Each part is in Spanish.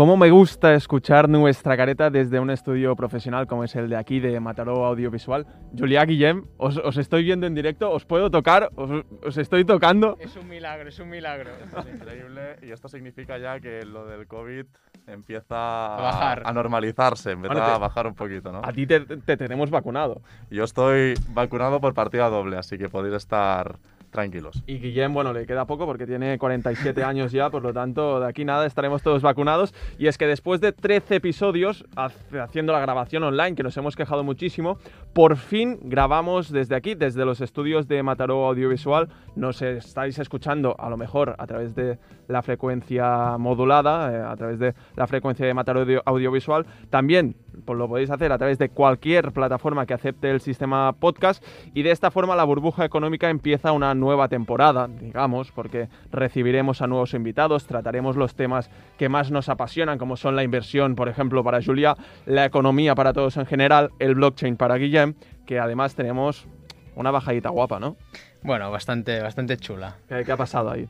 ¿Cómo me gusta escuchar nuestra careta desde un estudio profesional como es el de aquí, de Mataró Audiovisual? Julia Guillem, os, estoy viendo en directo, os puedo tocar, os, estoy tocando. Es un milagro, es un milagro. es increíble y esto significa ya que lo del COVID empieza a, bajar. a normalizarse, empieza a bajar un poquito, ¿no? A ti te, te tenemos vacunado. Yo estoy vacunado por partida doble, así que podéis estar tranquilos. Y Guillem, bueno, le queda poco porque tiene 47 años ya, por lo tanto, de aquí nada, estaremos todos vacunados. Y es que después de 13 episodios haciendo la grabación online, que nos hemos quejado muchísimo, por fin grabamos desde aquí, desde los estudios de Mataró Audiovisual. Nos estáis escuchando a lo mejor a través de la frecuencia modulada, eh, a través de la frecuencia de Mataró Audiovisual. También pues lo podéis hacer a través de cualquier plataforma que acepte el sistema podcast y de esta forma la burbuja económica empieza una nueva temporada, digamos, porque recibiremos a nuevos invitados, trataremos los temas que más nos apasionan, como son la inversión, por ejemplo, para Julia, la economía para todos en general, el blockchain para Guillem, que además tenemos una bajadita guapa, ¿no? Bueno, bastante, bastante chula. ¿Qué, ha pasado ahí?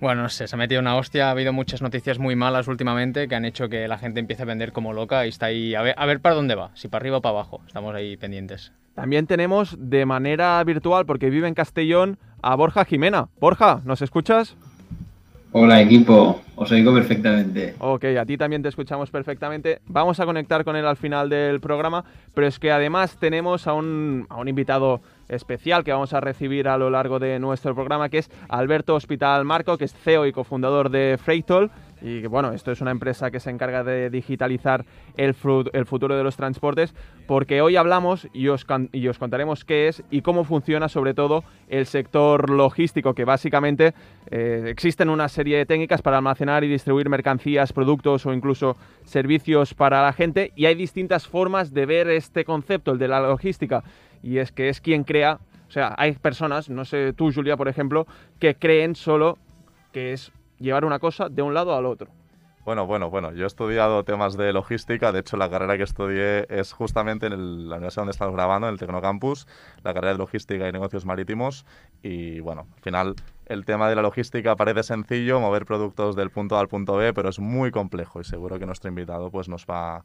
Bueno, no sé, se ha metido una hostia. Ha habido muchas noticias muy malas últimamente que han hecho que la gente empiece a vender como loca y está ahí a ver, a ver para dónde va, si para arriba o para abajo. Estamos ahí pendientes. También tenemos de manera virtual, porque vive en Castellón, a Borja Jimena. Borja, ¿nos escuchas? Hola equipo, os oigo perfectamente. Ok, a ti también te escuchamos perfectamente. Vamos a conectar con él al final del programa, pero es que además tenemos a un, a un invitado especial que vamos a recibir a lo largo de nuestro programa, que es Alberto Hospital Marco, que es CEO y cofundador de Freightol. Y bueno, esto es una empresa que se encarga de digitalizar el, el futuro de los transportes, porque hoy hablamos y os, y os, contaremos qué es y cómo funciona sobre todo el sector logístico, que básicamente eh, existen una serie de técnicas para almacenar y distribuir mercancías, productos o incluso servicios para la gente, y hay distintas formas de ver este concepto, el de la logística y es que es quien crea, o sea, hay personas, no sé tú Julia por ejemplo, que creen solo que es llevar una cosa de un lado al otro. Bueno, bueno, bueno, yo he estudiado temas de logística, de hecho la carrera que estudié es justamente en la universidad donde estamos grabando, en el Tecnocampus, la carrera de logística y negocios marítimos y bueno, al final el tema de la logística parece sencillo, mover productos del punto A al punto B, pero es muy complejo y seguro que nuestro invitado pues nos va a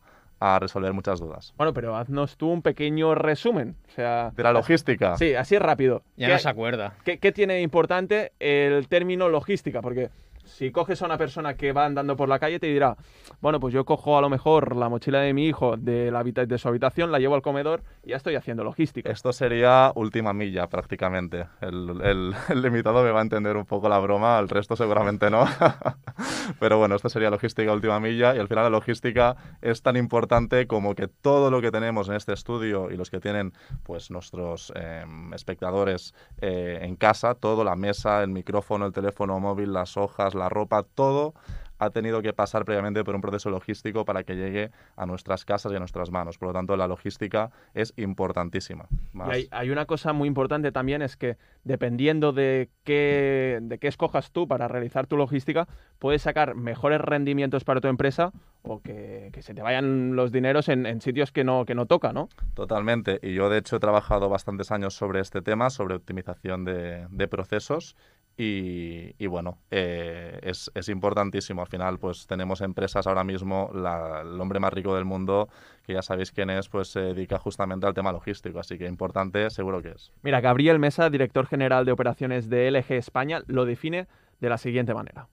resolver muchas dudas. Bueno, pero haznos tú un pequeño resumen. O sea, de la logística. Sí, así rápido. Ya no se acuerda. ¿qué, ¿Qué tiene importante el término logística? Porque si coges a una persona que va andando por la calle, te dirá, bueno, pues yo cojo a lo mejor la mochila de mi hijo de, la de su habitación, la llevo al comedor y ya estoy haciendo logística. Esto sería última milla prácticamente. El, el, el limitado me va a entender un poco la broma, el resto seguramente no. Pero bueno, esto sería logística última milla y al final la logística es tan importante como que todo lo que tenemos en este estudio y los que tienen pues nuestros em, espectadores eh, en casa, todo, la mesa, el micrófono, el teléfono móvil, las hojas, la ropa, todo ha tenido que pasar previamente por un proceso logístico para que llegue a nuestras casas y a nuestras manos. Por lo tanto, la logística es importantísima. Y hay, una cosa muy importante también, es que dependiendo de qué, de qué escojas tú para realizar tu logística, puedes sacar mejores rendimientos para tu empresa o que, se te vayan los dineros en, sitios que no, que no toca, ¿no? Totalmente. Y yo, de hecho, he trabajado bastantes años sobre este tema, sobre optimización de, de procesos y, bueno, eh, es, es, importantísimo. Al final, pues tenemos empresas ahora mismo, el hombre más rico del mundo, que ya sabéis quién es, pues se dedica justamente al tema logístico. Así que importante, seguro que es. Mira, Gabriel Mesa, director general de operaciones de LG España, lo define de la siguiente manera.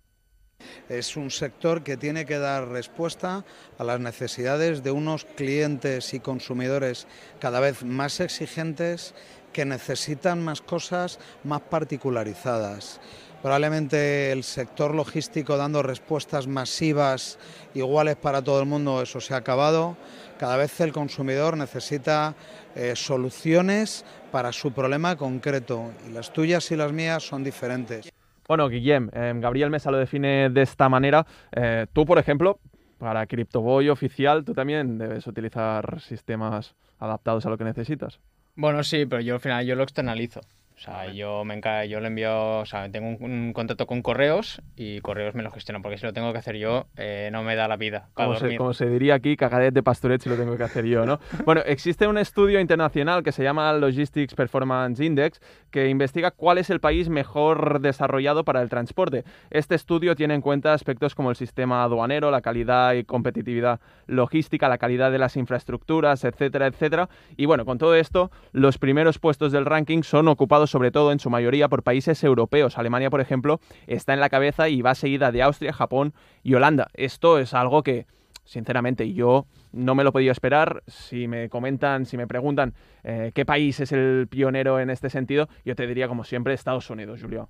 Es un sector que tiene que dar respuesta a las necesidades de unos clientes y consumidores cada vez más exigentes que necesitan más cosas más particularizadas. Probablemente el sector logístico dando respuestas masivas iguales para todo el mundo, eso se ha acabado. Cada vez el consumidor necesita eh, soluciones para su problema concreto y las tuyas y las mías son diferentes. Bueno, Guillem, eh, Gabriel Mesa lo define de esta manera. Eh, tú, por ejemplo, para CryptoBoy oficial, tú también debes utilizar sistemas adaptados a lo que necesitas. Bueno, sí, pero yo al final yo lo externalizo. O sea, yo me enca- yo le envío, o sea, tengo un, un contrato con correos y correos me lo gestionan, porque si lo tengo que hacer yo, eh, no me da la vida Como se, dormir. como se diría aquí, cagadet de pastoret si lo tengo que hacer yo, ¿no? Bueno, existe un estudio internacional que se llama Logistics Performance Index que investiga cuál es el país mejor desarrollado para el transporte. Este estudio tiene en cuenta aspectos como el sistema aduanero, la calidad y competitividad logística, la calidad de las infraestructuras, etcétera, etcétera. Y bueno, con todo esto, los primeros puestos del ranking son ocupados sobre todo en su mayoría por países europeos. Alemania, por ejemplo, está en la cabeza y va seguida de Austria, Japón y Holanda. Esto es algo que sinceramente, yo no me lo podía esperar. Si me comentan, si me preguntan eh, qué país es el pionero en este sentido, yo te diría, como siempre, Estados Unidos, Julio.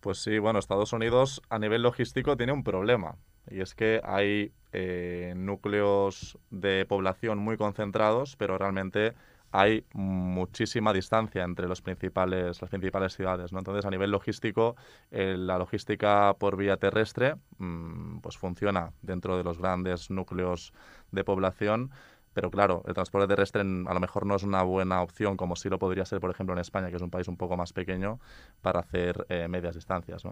Pues sí, bueno, Estados Unidos a nivel logístico tiene un problema. Y es que hay eh, núcleos de población muy concentrados, pero realmente hay muchísima distancia entre los principales, las principales ciudades. ¿no? Entonces, a nivel logístico, eh, la logística por vía terrestre mm, pues funciona dentro de los grandes núcleos de población. Pero claro, el transporte terrestre a lo mejor no es una buena opción, como sí lo podría ser, por ejemplo, en España, que es un país un poco más pequeño, para hacer eh, medias distancias.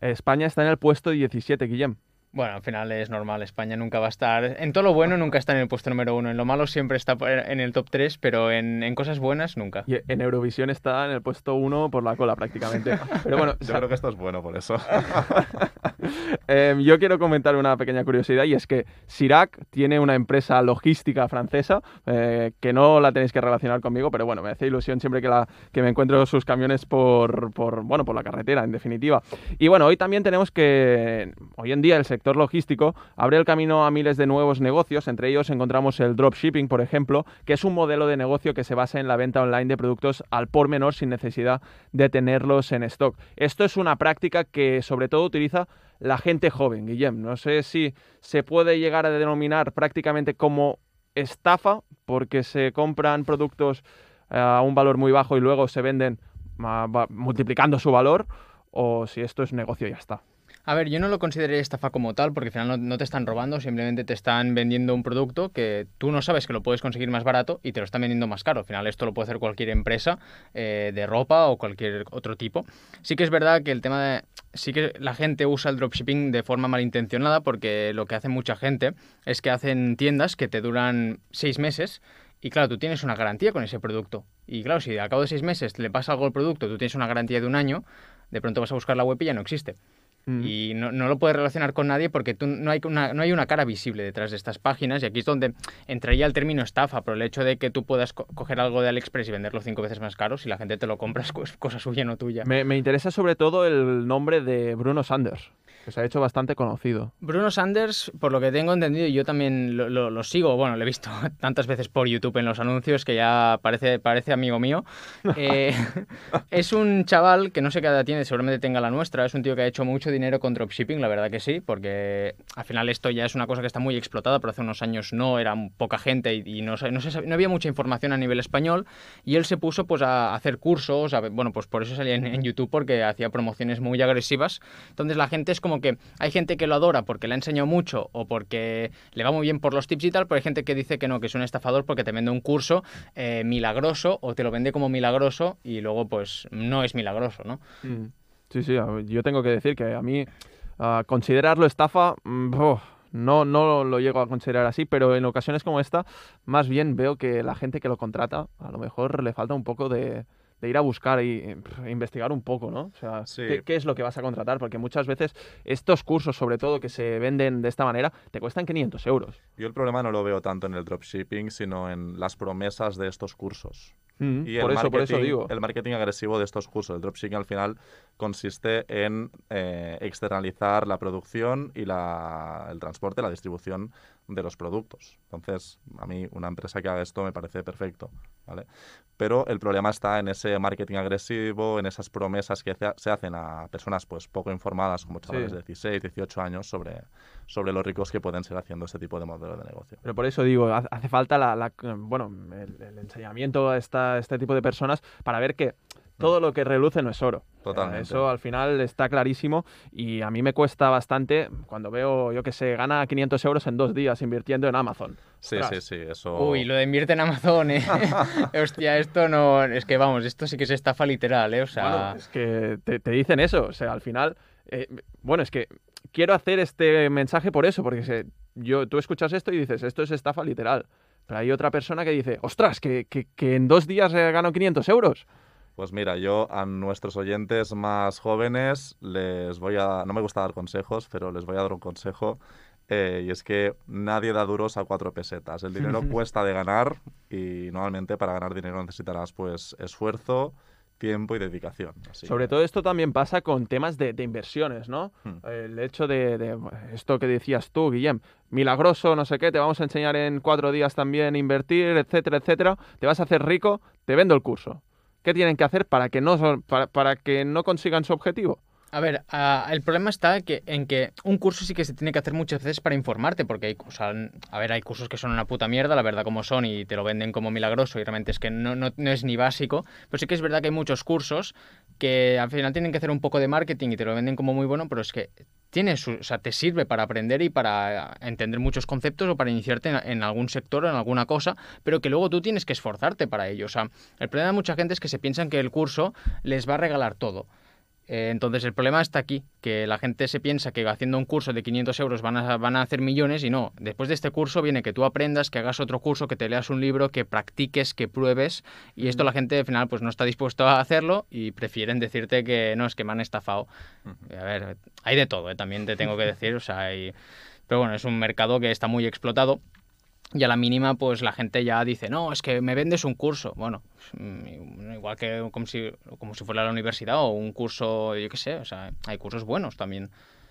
España está en el puesto 17, Guillem. Bueno, al final es normal, España nunca va a estar, en todo lo bueno nunca está en el puesto número uno, en lo malo siempre está en el top 3, pero en, en cosas buenas nunca. Y en Eurovisión está en el puesto 1 por la cola prácticamente. Pero bueno, Yo creo que esto es bueno por eso. Eh, yo quiero comentar una pequeña curiosidad y es que Sirac tiene una empresa logística francesa eh, que no la tenéis que relacionar conmigo, pero bueno, me hace ilusión siempre que, la, que me encuentro sus camiones por, por, bueno, por la carretera, en definitiva. Y bueno, hoy también tenemos que, hoy en día el sector logístico abre el camino a miles de nuevos negocios, entre ellos encontramos el dropshipping, por ejemplo, que es un modelo de negocio que se basa en la venta online de productos al por menor sin necesidad de tenerlos en stock. Esto es una práctica que sobre todo utiliza la gente joven, Guillem. No sé si se puede llegar a denominar prácticamente como estafa, porque se compran productos eh, a un valor muy bajo y luego se venden ah, multiplicando su valor, o si esto es negocio y ya está. A ver, yo no lo consideré estafa como tal, porque al final no, te están robando, simplemente te están vendiendo un producto que tú no sabes que lo puedes conseguir más barato y te lo están vendiendo más caro. Al final esto lo puede hacer cualquier empresa eh, de ropa o cualquier otro tipo. Sí que es verdad que el tema de... Sí que la gente usa el dropshipping de forma malintencionada porque lo que hace mucha gente es que hacen tiendas que te duran seis meses y claro, tú tienes una garantía con ese producto. Y claro, si al cabo de seis meses le pasa algo al producto, tú tienes una garantía de un año, de pronto vas a buscar la web y ya no existe. Mm. Y no, no lo puedes relacionar con nadie porque tú, no, hay una, no hay una cara visible detrás de estas páginas y aquí es donde entraría el término estafa, pero el hecho de que tú puedas co- coger algo de AliExpress y venderlo cinco veces más caro, si la gente te lo compra es co- es cosa suya, no tuya. Me, me interesa sobre todo el nombre de Bruno Sanders, que se ha hecho bastante conocido. Bruno Sanders, por lo que tengo entendido, y yo también lo, lo- lo sigo, bueno, lo he visto tantas veces por YouTube en los anuncios que ya parece, parece amigo mío. Eh, es un chaval que no sé qué edad tiene, seguramente tenga la nuestra, es un tío que ha hecho mucho dinero con dropshipping, la verdad que sí, porque al final esto ya es una cosa que está muy explotada, pero hace unos años no, era poca gente y, y no, no, se no había mucha información a nivel español y él se puso pues a hacer cursos, a bueno, pues por eso salía en, en YouTube porque hacía promociones muy agresivas, entonces la gente es como que hay gente que lo adora porque le ha enseñado mucho o porque le va muy bien por los tips y tal, pero hay gente que dice que no, que es un estafador porque te vende un curso eh, milagroso o te lo vende como milagroso y luego pues no es milagroso, ¿no? Mm. Sí, sí, yo tengo que decir que a mí considerarlo estafa, mm, no, no lo llego a considerar así, pero en ocasiones como esta, más bien veo que la gente que lo contrata, a lo mejor le falta un poco de, de ir a buscar y eh, pf, investigar un poco, ¿no? O sea, Sí. ¿qué, qué es lo que vas a contratar? Porque muchas veces estos cursos, sobre todo, que se venden de esta manera, te cuestan 500 euros. Yo el problema no lo veo tanto en el dropshipping, sino en las promesas de estos cursos. Mm, Y por, el eso, por eso marketing- digo. El marketing agresivo de estos cursos. El dropshipping al final consiste en eh, externalizar la producción y la- el transporte, la distribución de los productos. Entonces, a mí una empresa que haga esto me parece perfecto. ¿vale? Pero el problema está en ese marketing agresivo, en esas promesas que se- hacen a personas pues poco informadas, como chavales Sí. de 16, 18 años, sobre, sobre los ricos que pueden ser haciendo este tipo de modelo de negocio. Pero por eso digo, ha- hace falta la, la- bueno, el, el enseñamiento a esta, este tipo de personas para ver que todo lo que reluce no es oro. Totalmente. Eso al final está clarísimo y a mí me cuesta bastante cuando veo, yo que sé, gana 500 euros en dos días invirtiendo en Amazon. Sí, Ostras. sí, sí, eso... Uy, lo de invierte en Amazon, ¿eh? Hostia, esto no... Es que vamos, esto sí que es estafa literal, ¿eh? O sea... Bueno, es que te, te dicen eso, o sea, al final, eh, bueno, es que quiero hacer este mensaje por eso, porque se- yo, tú escuchas esto y dices, esto es estafa literal. Pero hay otra persona que dice, ostras, que, que- que en dos días he ganado 500 euros. Pues mira, yo a nuestros oyentes más jóvenes les voy a... No me gusta dar consejos, pero les voy a dar un consejo. eh, y es que nadie da duros a cuatro pesetas. El dinero cuesta de ganar y normalmente para ganar dinero necesitarás pues esfuerzo, tiempo y dedicación. Así Sobre todo esto también pasa con temas de, de inversiones, ¿no? Hmm. El hecho de, de esto que decías tú, Guillem, milagroso, no sé qué, te vamos a enseñar en cuatro días también a invertir, etcétera, etcétera, te vas a hacer rico, te vendo el curso. ¿Qué tienen que hacer para que no, para, para que no consigan su objetivo? A ver, ah, el problema está en que un curso sí que se tiene que hacer muchas veces para informarte, porque hay, a ver, hay cursos que son una puta mierda, la verdad como son, y te lo venden como milagroso, y realmente es que no, no, no es ni básico, pero sí que es verdad que hay muchos cursos que al final tienen que hacer un poco de marketing y te lo venden como muy bueno, pero es que tiene su, o sea, te sirve para aprender y para entender muchos conceptos o para iniciarte en, en algún sector o en alguna cosa, pero que luego tú tienes que esforzarte para ello. O sea, el problema de mucha gente es que se piensan que el curso les va a regalar todo. Eh, entonces el problema está aquí, que la gente se piensa que haciendo un curso de 500 euros van a, van a hacer millones y no. Después de este curso viene que tú aprendas, que hagas otro curso, que te leas un libro, que practiques, que pruebes y esto la gente al final pues no está dispuesto a hacerlo y prefieren decirte que no, es que me han estafado. A ver, hay de todo, ¿eh? también te tengo que decir, o sea, hay... Pero bueno, es un mercado que está muy explotado y a la mínima, pues la gente ya dice, no, es que me vendes un curso. Bueno, mm, igual que como si, como si fuera la universidad o un curso, yo qué sé, o sea, hay cursos buenos también.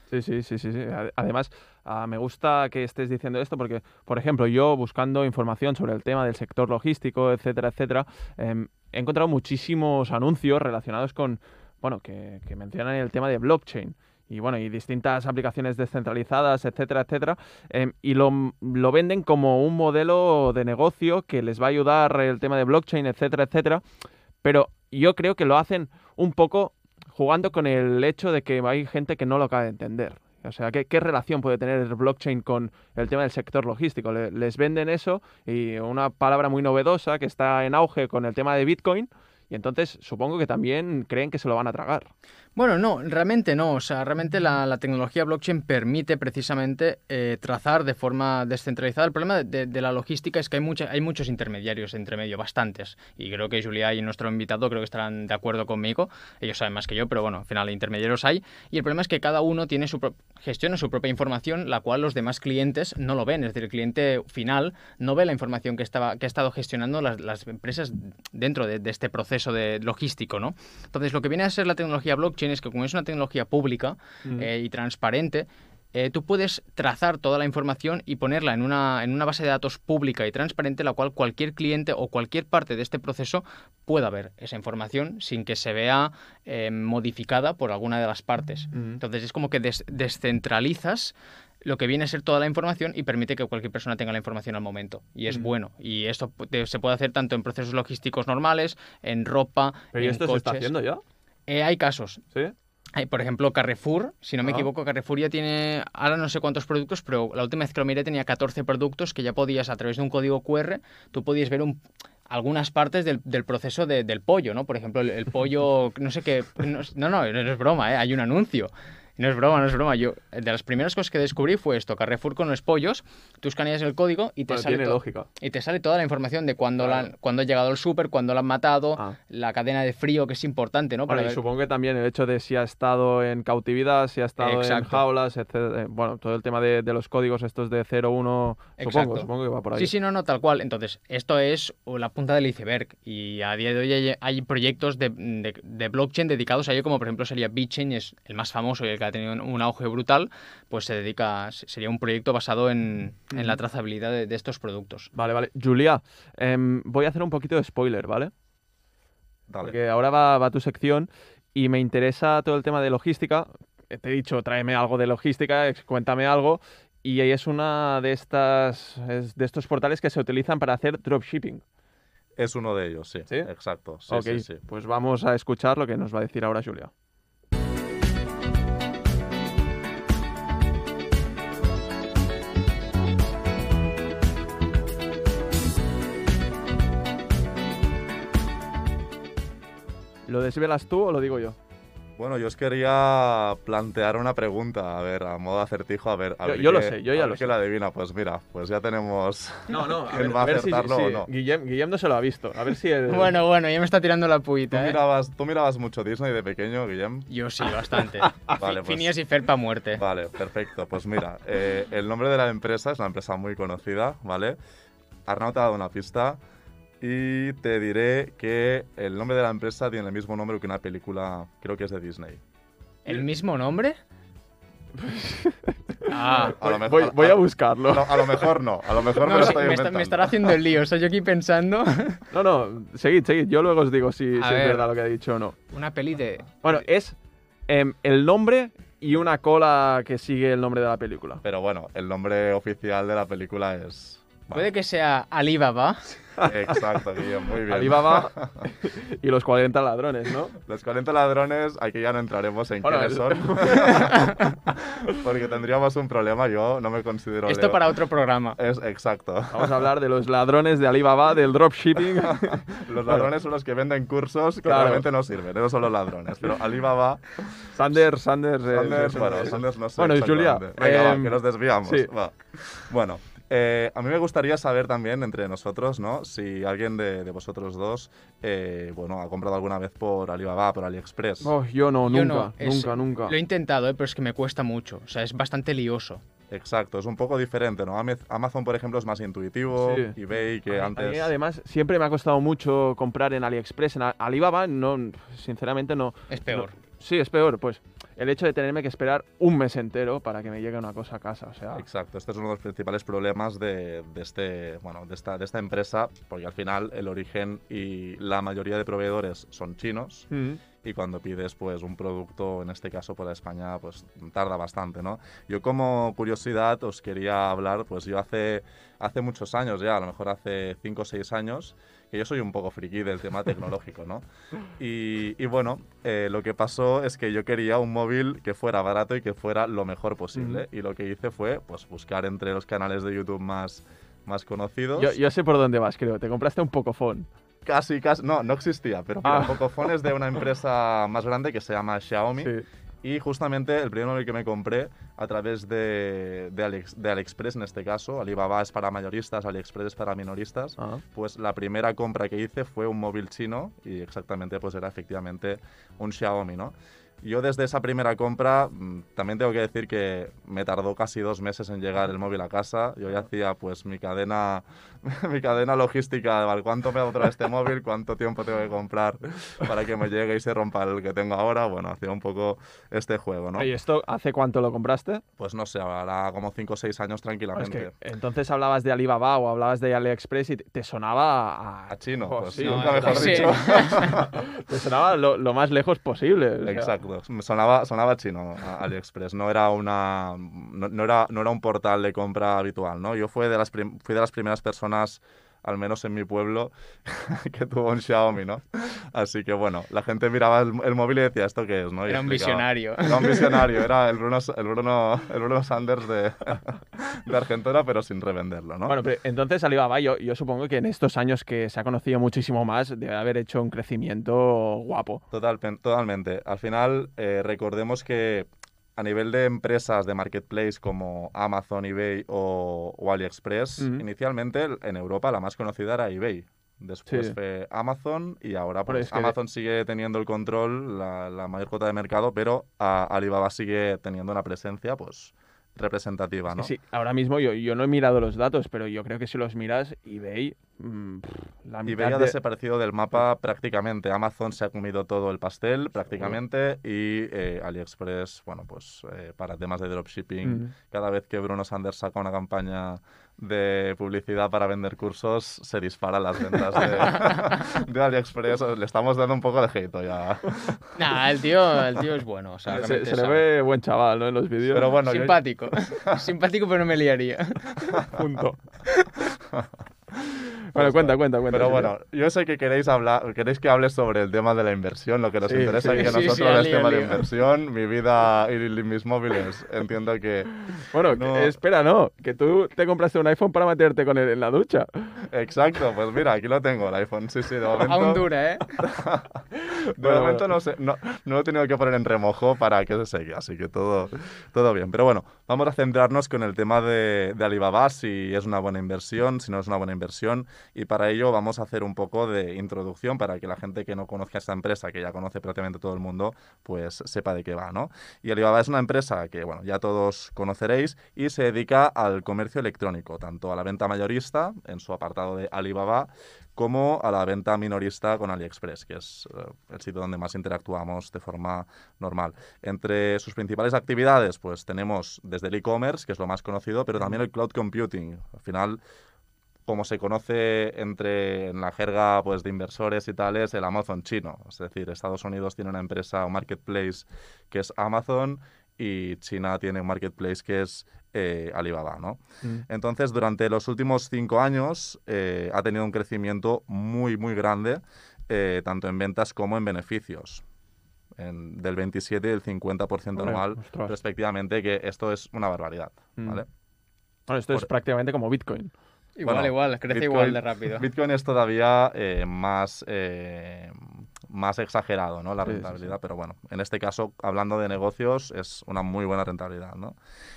Sí, sí, sí, sí. sí. Ade- Además, ah, me gusta que estés diciendo esto porque, por ejemplo, yo buscando información sobre el tema del sector logístico, etcétera, etcétera, em, he encontrado muchísimos anuncios relacionados con, bueno, que, que mencionan el tema de blockchain. Y bueno, y distintas aplicaciones descentralizadas, etcétera, etcétera. em, y lo, lo venden como un modelo de negocio que les va a ayudar el tema de blockchain, etcétera, etcétera. Pero yo creo que lo hacen un poco jugando con el hecho de que hay gente que no lo acaba de entender. O sea, ¿qué, qué relación puede tener el blockchain con el tema del sector logístico? Le- les venden eso y una palabra muy novedosa que está en auge con el tema de Bitcoin y entonces supongo que también creen que se lo van a tragar. Bueno, no, realmente no. O sea, realmente la, la tecnología blockchain permite precisamente eh, trazar de forma descentralizada. El problema de, la logística es que hay, mucha, hay muchos intermediarios entre medio, bastantes. Y creo que Julia y nuestro invitado creo que estarán de acuerdo conmigo. Ellos saben más que yo, pero bueno, al final intermediarios hay. Y el problema es que cada uno tiene su gestiona su propia información, la cual los demás clientes no lo ven. Es decir, el cliente final no ve la información que, estaba, que ha estado gestionando las, empresas dentro de, de este proceso de logístico, ¿no? Entonces, lo que viene a ser la tecnología blockchain es que como es una tecnología pública eh, y transparente, eh, tú puedes trazar toda la información y ponerla en una, en una base de datos pública y transparente, la cual cualquier cliente o cualquier parte de este proceso pueda ver esa información sin que se vea eh, modificada por alguna de las partes. Ujú. Entonces es como que des- descentralizas lo que viene a ser toda la información y permite que cualquier persona tenga la información al momento. Y es Ujú. bueno. Y esto se puede hacer tanto en procesos logísticos normales, en ropa, Pero ¿y en esto se está coches. haciendo ya? Eh, hay casos. ¿Sí? Hay, por ejemplo, Carrefour, si no me Ah. equivoco, Carrefour ya tiene, ahora no sé cuántos productos, pero la última vez que lo miré tenía 14 productos que ya podías, a través de un código QR, tú podías ver un, algunas partes del, del proceso de- del pollo, ¿no? Por ejemplo, el, el pollo, no sé qué, no, no, no, no es broma, ¿eh? hay un anuncio. No es broma, no es broma. Yo, de las primeras cosas que descubrí fue esto, Carrefour con los pollos, tú escaneas el código y te sale tiene lógica. y te sale toda la información de cuándo, Claro. la- cuándo ha llegado el súper, cuándo lo han matado, Ah. la cadena de frío, que es importante, ¿no? Bueno, Para y ver- supongo que también el hecho de si ha estado en cautividad, si ha estado en Exacto. jaulas, etcétera. Bueno, todo el tema de, de los códigos estos de 0, 1, supongo, supongo que va por ahí. Sí, sí, no, no, tal cual. Entonces, esto es la punta del iceberg y a día de hoy hay, hay proyectos de, de- de blockchain dedicados a ello, como por ejemplo sería BitChain, es el más famoso y el que ha tenido un, auge brutal, pues se dedica, sería un proyecto basado en, en la trazabilidad de, de estos productos. Vale, vale. Julia, em, voy a hacer un poquito de spoiler, ¿vale? Dale. Porque ahora va, va tu sección y me interesa todo el tema de logística. Eh, Te he dicho, tráeme algo de logística, cuéntame algo. Y ahí es una de estas es de estos portales que se utilizan para hacer dropshipping. Es uno de ellos, sí. ¿Sí? Exacto. Sí, ok, sí, sí. pues vamos a escuchar lo que nos va a decir ahora Julia. ¿Lo desvelas tú o lo digo yo? Bueno, yo os quería plantear una pregunta, a ver, a modo acertijo, a ver. A Yo- ver yo lo sé, yo ya a lo ver sé. qué la adivina. Pues mira, pues ya tenemos. No, no, a ¿Quién ver, va a ver si, o no? Guillem, Guillem no se lo ha visto. A ver si el... Bueno, bueno, ya me está tirando la ¿Tú puita, ¿eh? mirabas, ¿Tú mirabas mucho Disney de pequeño, Guillem? Yo sí, bastante. Vale, pues- Phineas y Ferb pa' muerte. Vale, perfecto. Pues mira, eh, el nombre de la empresa es una empresa muy conocida, ¿vale? Arnau te ha dado una pista y te diré que el nombre de la empresa tiene el mismo nombre que una película, creo que es de Disney. ¿El mismo nombre? ah. A lo mejor- Voy, voy a buscarlo. No, a lo mejor no, a lo mejor me No, lo sí, estoy me, está- me estará haciendo el lío. O sea, yo aquí pensando. No, no, seguid, seguid. Yo luego os digo si, es ver. verdad lo que ha dicho o no. Una peli de. Bueno, es em, el nombre y una cola que sigue el nombre de la película. Pero bueno, el nombre oficial de la película es... Puede que sea Alibaba. Exacto, Guillem, muy bien. Alibaba y los 40 ladrones, ¿no? Los 40 ladrones, aquí ya no entraremos en Bueno, quiénes es- son. Porque tendríamos un problema, yo no me considero... Esto Leo. para otro programa. Es exacto. Vamos a hablar de los ladrones de Alibaba, del dropshipping. Los ladrones son los que venden cursos que Claro. realmente no sirven, esos son los ladrones. Pero Alibaba, Sanders, Sanders. eh, Sanders, eh, bueno, eh, Sanders no sé. Bueno, Julia. Venga, va, em, que nos desviamos. sí. va. Bueno, eh, a mí me gustaría saber también entre nosotros, ¿no? Si alguien de, de vosotros dos, eh, bueno, ha comprado alguna vez por Alibaba, por AliExpress. oh, yo no, Yo nunca, no, es- nunca, nunca. Lo he intentado, ¿eh? pero es que me cuesta mucho. O sea, es bastante lioso. Exacto, es un poco diferente, ¿no? Amazon, por ejemplo, es más intuitivo, Sí. eBay, que A mí- a mí, antes... además, siempre me ha costado mucho comprar en AliExpress. En Alibaba, no, sinceramente, no. Es peor. no- sí, es peor. Pues el hecho de tenerme que esperar un mes entero para que me llegue una cosa a casa. O sea, Exacto, este es uno de los principales problemas de, de este, bueno, de, esta, de esta empresa, porque al final el origen y la mayoría de proveedores son chinos mm, y cuando pides pues un producto, en este caso para España, pues tarda bastante, ¿no? Yo como curiosidad os quería hablar, pues yo hace, hace muchos años ya, a lo mejor hace 5 o 6 años, que yo soy un poco friki del tema tecnológico, ¿no? Y, y bueno, eh, lo que pasó es que yo quería un móvil que fuera barato y que fuera lo mejor posible. Y lo que hice fue pues buscar entre los canales de YouTube más, más conocidos. yo, yo sé por dónde vas, creo. Te compraste un Pocophone. Casi, casi, no, no existía, pero Ah. Pocophone es de una empresa más grande que se llama Xiaomi. Sí. Y justamente el primer móvil que me compré a través de, de, Alex- de AliExpress, en este caso, Alibaba es para mayoristas, AliExpress es para minoristas, Ah. pues la primera compra que hice fue un móvil chino y exactamente pues era efectivamente un Xiaomi, ¿no? Yo desde esa primera compra mm, también tengo que decir que me tardó casi dos meses en llegar el móvil a casa. Yo ya hacía pues mi cadena, mi cadena logística de ¿vale? cuánto me dura este móvil, cuánto tiempo tengo que comprar para que me llegue y se rompa el que tengo ahora. Bueno, hacía un poco este juego, ¿no? ¿Y esto hace cuánto lo compraste? Pues no sé, ahora como 5 o 6 años Es tranquilamente. que entonces hablabas de Alibaba o hablabas de AliExpress y te, sonaba a, A chino, Oh, pues sí. nunca No, mejor sí. dicho. te sonaba lo, lo más lejos posible. Exacto, sonaba, sonaba chino AliExpress, no era, una, no, era, no era un portal de compra habitual, ¿no? Yo fui de las, fui de las primeras personas, al menos en mi pueblo, que tuvo un Xiaomi, ¿no? Así que bueno, la gente miraba el, el móvil y decía, ¿esto qué es? ¿no? Y Era un visionario. Era un visionario, era el Bruno, el Bruno, el Bruno Sanders de, de Argentina, pero sin revenderlo, ¿no? Bueno, pero entonces Alibaba, yo, yo supongo que en estos años que se ha conocido muchísimo más, debe haber hecho un crecimiento guapo. Total, totalmente. Al final, eh, recordemos que a nivel de empresas de marketplace como Amazon, eBay o, o AliExpress, inicialmente en Europa la más conocida era eBay. Después Sí. fue Amazon y ahora pues, que Amazon sigue teniendo el control, la, la mayor cuota de mercado, pero a- Alibaba sigue teniendo una presencia pues representativa, ¿no? Sí, ahora mismo yo, yo no he mirado los datos, pero yo creo que si los miras, eBay, mm, pff, la mitad eBay ha de- desaparecido del mapa prácticamente. Amazon se ha comido todo el pastel prácticamente y eh, AliExpress, bueno, pues eh, para temas de dropshipping, Mm. cada vez que Bruno Sanders saca una campaña de publicidad para vender cursos, se disparan las ventas de, de AliExpress. Le estamos dando un poco de hate ya. Nah, el tío, el tío es bueno. O sea, Se, le ve buen chaval, ¿no? En los vídeos. Pero bueno, yo- Simpático. Simpático, pero no me liaría. Punto. Bueno, cuenta, cuenta, cuenta. Pero bueno, yo sé que queréis hablar, queréis que hable sobre el tema de la inversión, lo que nos Sí, interesa sí. a Sí, nosotros lío, tema de inversión, mi vida y mis móviles. Entiendo que Bueno, no- que- espera, no, que tú te compraste un iPhone para meterte con él en la ducha. Exacto, pues mira, aquí lo tengo, el iPhone. Sí, sí, de momento. Aún dura, ¿eh? De Bueno, momento bueno. no, sé, no, no lo he tenido que poner en remojo para que se seque, así que todo, todo bien. Pero bueno, vamos a centrarnos con el tema de, de Alibaba, si es una buena inversión, si no es una buena inversión. Y para ello vamos a hacer un poco de introducción para que la gente que no conozca esta empresa, que ya conoce prácticamente todo el mundo, pues sepa de qué va, ¿no? Y Alibaba es una empresa que, bueno, ya todos conoceréis y se dedica al comercio electrónico, tanto a la venta mayorista en su apartado de Alibaba, como a la venta minorista con AliExpress, que es eh, el sitio donde más interactuamos de forma normal. Entre sus principales actividades, pues tenemos desde el e-commerce, que es lo más conocido, pero también el cloud computing. Al final, como se conoce entre en la jerga pues, de inversores y tales, el Amazon chino. Es decir, Estados Unidos tiene una empresa, un marketplace que es Amazon y China tiene un marketplace que es eh, Alibaba, ¿no? Mm. Entonces, durante los últimos cinco años eh, ha tenido un crecimiento muy, muy grande, eh, tanto en ventas como en beneficios. En- del 27 y el 50% Hombre, anual, ostras. respectivamente, que esto es una barbaridad, Mm. ¿vale? Bueno, esto es prácticamente como Bitcoin. Igual, Bueno, igual, crece Bitcoin- igual de rápido. Bitcoin es todavía eh, más, eh, más exagerado, ¿no? La Sí, sí, rentabilidad, sí. pero bueno, en este caso, hablando de negocios, es una muy buena rentabilidad, ¿no?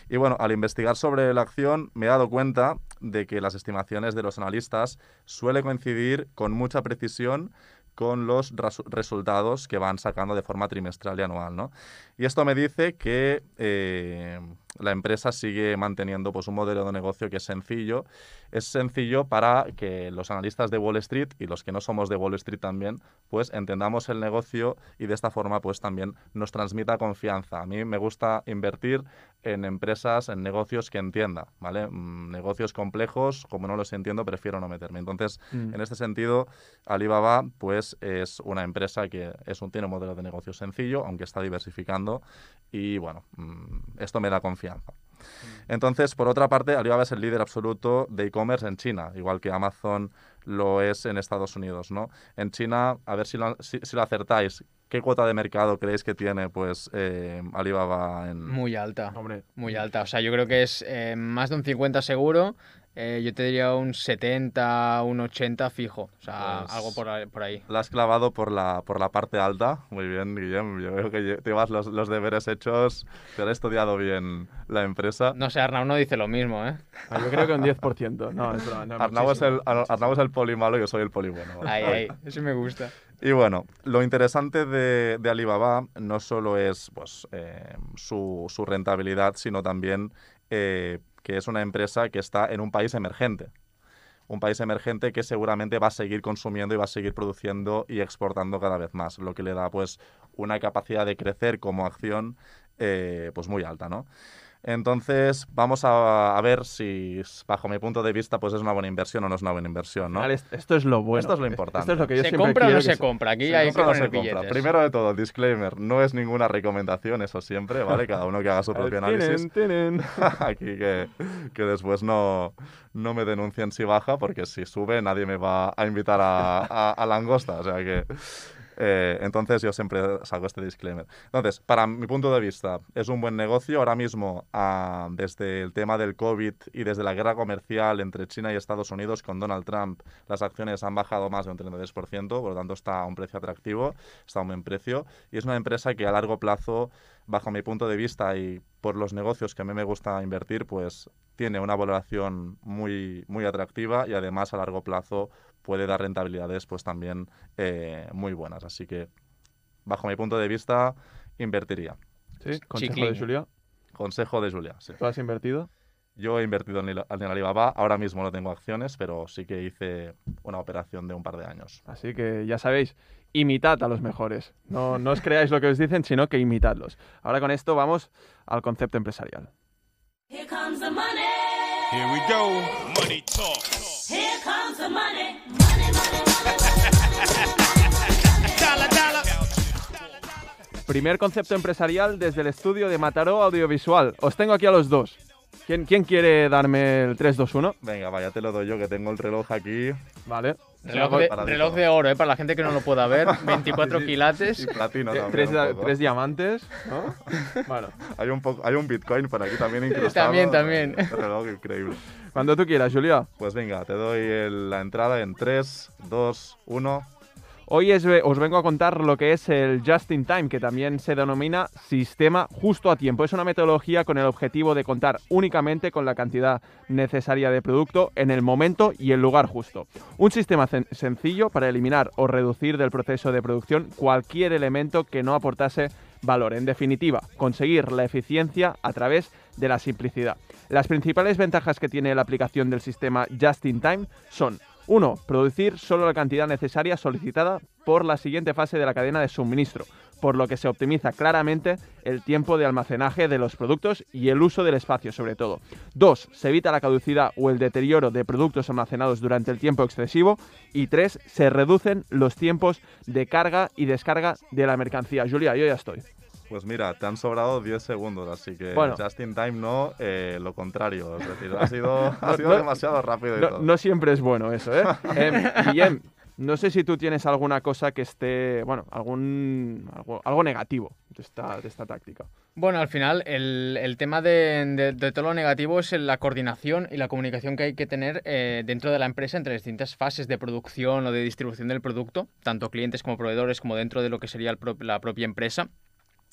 Y bueno, al investigar sobre la acción, me he dado cuenta de que las estimaciones de los analistas suele coincidir con mucha precisión con los resultados que van sacando de forma trimestral y anual, ¿no? Y esto me dice que eh, la empresa sigue manteniendo pues, un modelo de negocio que es sencillo. Es sencillo para que los analistas de Wall Street y los que no somos de Wall Street también, pues entendamos el negocio y de esta forma pues también nos transmita confianza. A mí me gusta invertir en empresas, en negocios que entienda, ¿vale? Mm, negocios complejos, como no los entiendo, prefiero no meterme. Entonces, Mm. en este sentido, Alibaba pues es una empresa que es un, tiene un modelo de negocio sencillo, aunque está diversificando y bueno, mm, esto me da confianza. Entonces, por otra parte, Alibaba es el líder absoluto de e-commerce en China, igual que Amazon lo es en Estados Unidos, ¿no? En China, a ver si lo, si, si lo acertáis, ¿qué cuota de mercado creéis que tiene pues eh, Alibaba en... Muy alta. Hombre, Muy alta. O sea, yo creo que es eh, más de un 50 seguro. Eh, yo te diría un 70, un 80 fijo. O sea, Pues- algo por, ahí- por ahí. La has clavado por la, por la parte alta. Muy bien, Guillem. Yo veo que lle- llevas los, los deberes hechos. Te has estudiado bien la empresa. No sé, Arnau no dice lo mismo, ¿eh? ah, yo creo que un 10%. No, es no, Arnau es, el, Arnau es el poli malo y yo soy el poli bueno. Ahí, ahí. Eso me gusta. Y bueno, lo interesante de, de Alibaba no solo es pues, eh, su, su rentabilidad, sino también eh, que es una empresa que está en un país emergente. Un país emergente que seguramente va a seguir consumiendo y va a seguir produciendo y exportando cada vez más, lo que le da pues una capacidad de crecer como acción eh, pues muy alta, ¿no? Entonces, vamos a, a ver si, bajo mi punto de vista, pues es una buena inversión o no es una buena inversión, ¿no? Esto es lo bueno. Esto es lo importante. Esto es lo que yo ¿Se siempre compra o no se se- compra? Aquí Se hay que compra no poner se compra. billetes. Primero de todo, disclaimer, no es ninguna recomendación, eso siempre, ¿vale? Cada uno que haga su propio análisis. Tienen, tienen. Aquí que, que después no, no me denuncien si baja, porque si sube nadie me va a invitar a, a, a langosta, o sea que... eh, entonces yo siempre saco este disclaimer. Entonces, para mi punto de vista, es un buen negocio. Ahora mismo, ah, desde el tema del COVID y desde la guerra comercial entre China y Estados Unidos con Donald Trump, las acciones han bajado más de un 33%, por lo tanto está a un precio atractivo, está a un buen precio. Y es una empresa que a largo plazo, bajo mi punto de vista y por los negocios que a mí me gusta invertir, pues tiene una valoración muy, muy atractiva y además a largo plazo puede dar rentabilidades pues también eh, muy buenas. Así que, bajo mi punto de vista, invertiría. Sí, consejo Chiclín. de Julia. Consejo de Julia. sí. ¿Tú has invertido? Yo he invertido en, en Alibaba, ahora mismo no tengo acciones, pero sí que hice una operación de un par de años. Así que ya sabéis, imitad a los mejores. No, no os creáis lo que os dicen, sino que imitadlos. Ahora con esto vamos al concepto empresarial. Here comes the money. Here we go. Money talk. Here comes the. Money, Primer concepto empresarial desde el estudio de Mataró Audiovisual. Os tengo aquí a los dos. ¿Quién, quién quiere darme el 3, 2, 1? Venga, vaya, te lo doy yo, que tengo el reloj aquí. Vale. Reloj de, reloj de oro, ¿eh? Para la gente que no lo pueda ver. 24 Sí, quilates. Y platino Eh, también. tres, diamantes, ¿no? bueno, Hay un, poco, hay un Bitcoin por aquí también incrustado. También, también. Un reloj increíble. cuando tú quieras, Julia. Pues venga, te doy el- la entrada en 3, 2, 1. Hoy os vengo a contar lo que es el Just in Time, que también se denomina sistema justo a tiempo. Es una metodología con el objetivo de contar únicamente con la cantidad necesaria de producto en el momento y el lugar justo. Un sistema sencillo para eliminar o reducir del proceso de producción cualquier elemento que no aportase valor. En definitiva, conseguir la eficiencia a través de la simplicidad. Las principales ventajas que tiene la aplicación del sistema Just in Time son 1. Producir solo la cantidad necesaria solicitada por la siguiente fase de la cadena de suministro, por lo que se optimiza claramente el tiempo de almacenaje de los productos y el uso del espacio sobre todo. 2. Se evita la caducidad o el deterioro de productos almacenados durante el tiempo excesivo. Y 3. Se reducen los tiempos de carga y descarga de la mercancía. Julia, yo ya estoy. Pues mira, te han sobrado 10 segundos, así que Bueno. just in time no, eh, lo contrario. Es decir, ha sido, ha sido no- demasiado rápido y No, todo. no siempre es bueno eso, ¿eh? Em, Guillem, no sé si tú tienes alguna cosa que esté, bueno, algún algo, algo negativo de esta, de esta táctica. Bueno, al final el, el tema de, de- de todo lo negativo es la coordinación y la comunicación que hay que tener eh, dentro de la empresa entre distintas fases de producción o de distribución del producto, tanto clientes como proveedores como dentro de lo que sería el pro- la propia empresa.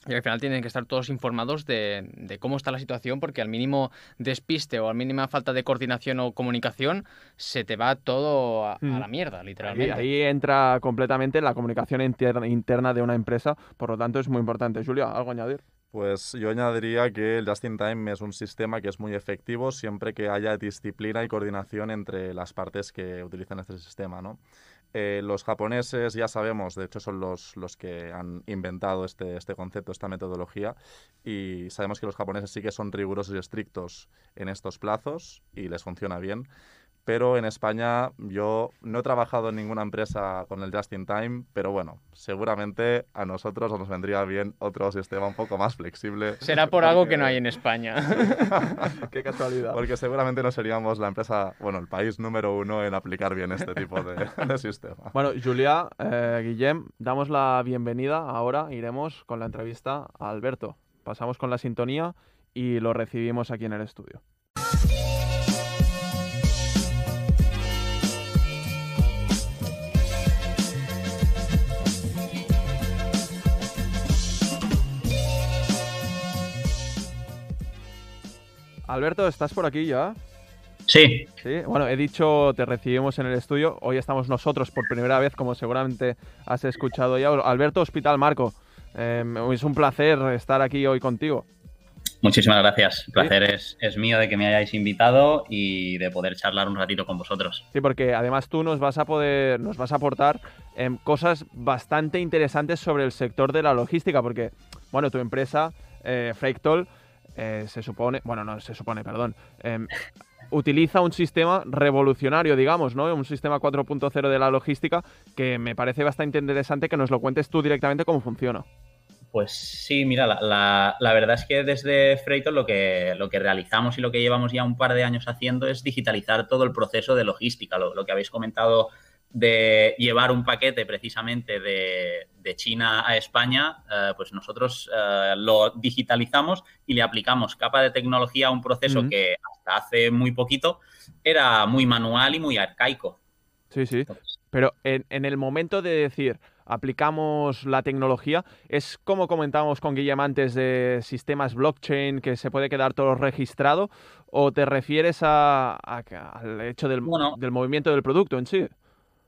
Y al final tienen que estar todos informados de, de cómo está la situación, porque al mínimo despiste o al mínima falta de coordinación o comunicación, se te va todo a, a Mm. la mierda, Ahí, literalmente. ahí entra completamente la comunicación interna, interna de una empresa, por lo tanto es muy importante. Julia, ¿algo a añadir? Pues yo añadiría que el Just in Time es un sistema que es muy efectivo siempre que haya disciplina y coordinación entre las partes que utilizan este sistema, ¿no? Eh, los japoneses ya sabemos, de hecho son los, los que han inventado este, este concepto, esta metodología, y sabemos que los japoneses sí que son rigurosos y estrictos en estos plazos y les funciona bien. Pero en España yo no he trabajado en ninguna empresa con el Just in Time, pero bueno, seguramente a nosotros nos vendría bien otro sistema un poco más flexible. Será por algo que no hay en España. Qué casualidad. Porque seguramente no seríamos la empresa, bueno, el país número uno en aplicar bien este tipo de, de sistema. Bueno, Julia, eh, Guillem, damos la bienvenida. Ahora iremos con la entrevista a Alberto. Pasamos con la sintonía y lo recibimos aquí en el estudio. Alberto, ¿estás por aquí ya? Sí, Sí, bueno, he dicho, te recibimos en el estudio. Hoy estamos nosotros por primera vez, como seguramente has escuchado ya. Alberto Hospital Marco, eh, es un placer estar aquí hoy contigo. muchísimas gracias. El placer es, es mío de que me hayáis invitado y de poder charlar un ratito con vosotros. Sí, porque además tú nos vas a poder, nos vas a aportar em, cosas bastante interesantes sobre el sector de la logística, porque, bueno, tu empresa, eh, Freightoll, eh, se supone, bueno, no se supone, perdón, em, utiliza un sistema revolucionario, digamos, ¿no? Un sistema 4.0 de la logística que me parece bastante interesante que nos lo cuentes tú directamente cómo funciona. Pues sí, mira, la, la- verdad es que desde Freighton lo que, lo que realizamos y lo que llevamos ya un par de años haciendo es digitalizar todo el proceso de logística. Lo, lo que habéis comentado de llevar un paquete precisamente de, de China a España, eh, pues nosotros eh, lo digitalizamos y le aplicamos capa de tecnología a un proceso que hasta hace muy poquito era muy manual y muy arcaico. Sí, sí. Entonces, Pero en, en el momento de decir, aplicamos la tecnología, es como comentábamos con Guillem antes de sistemas blockchain que se puede quedar todo registrado, o te refieres a, al hecho del, Bueno. del movimiento del producto en sí.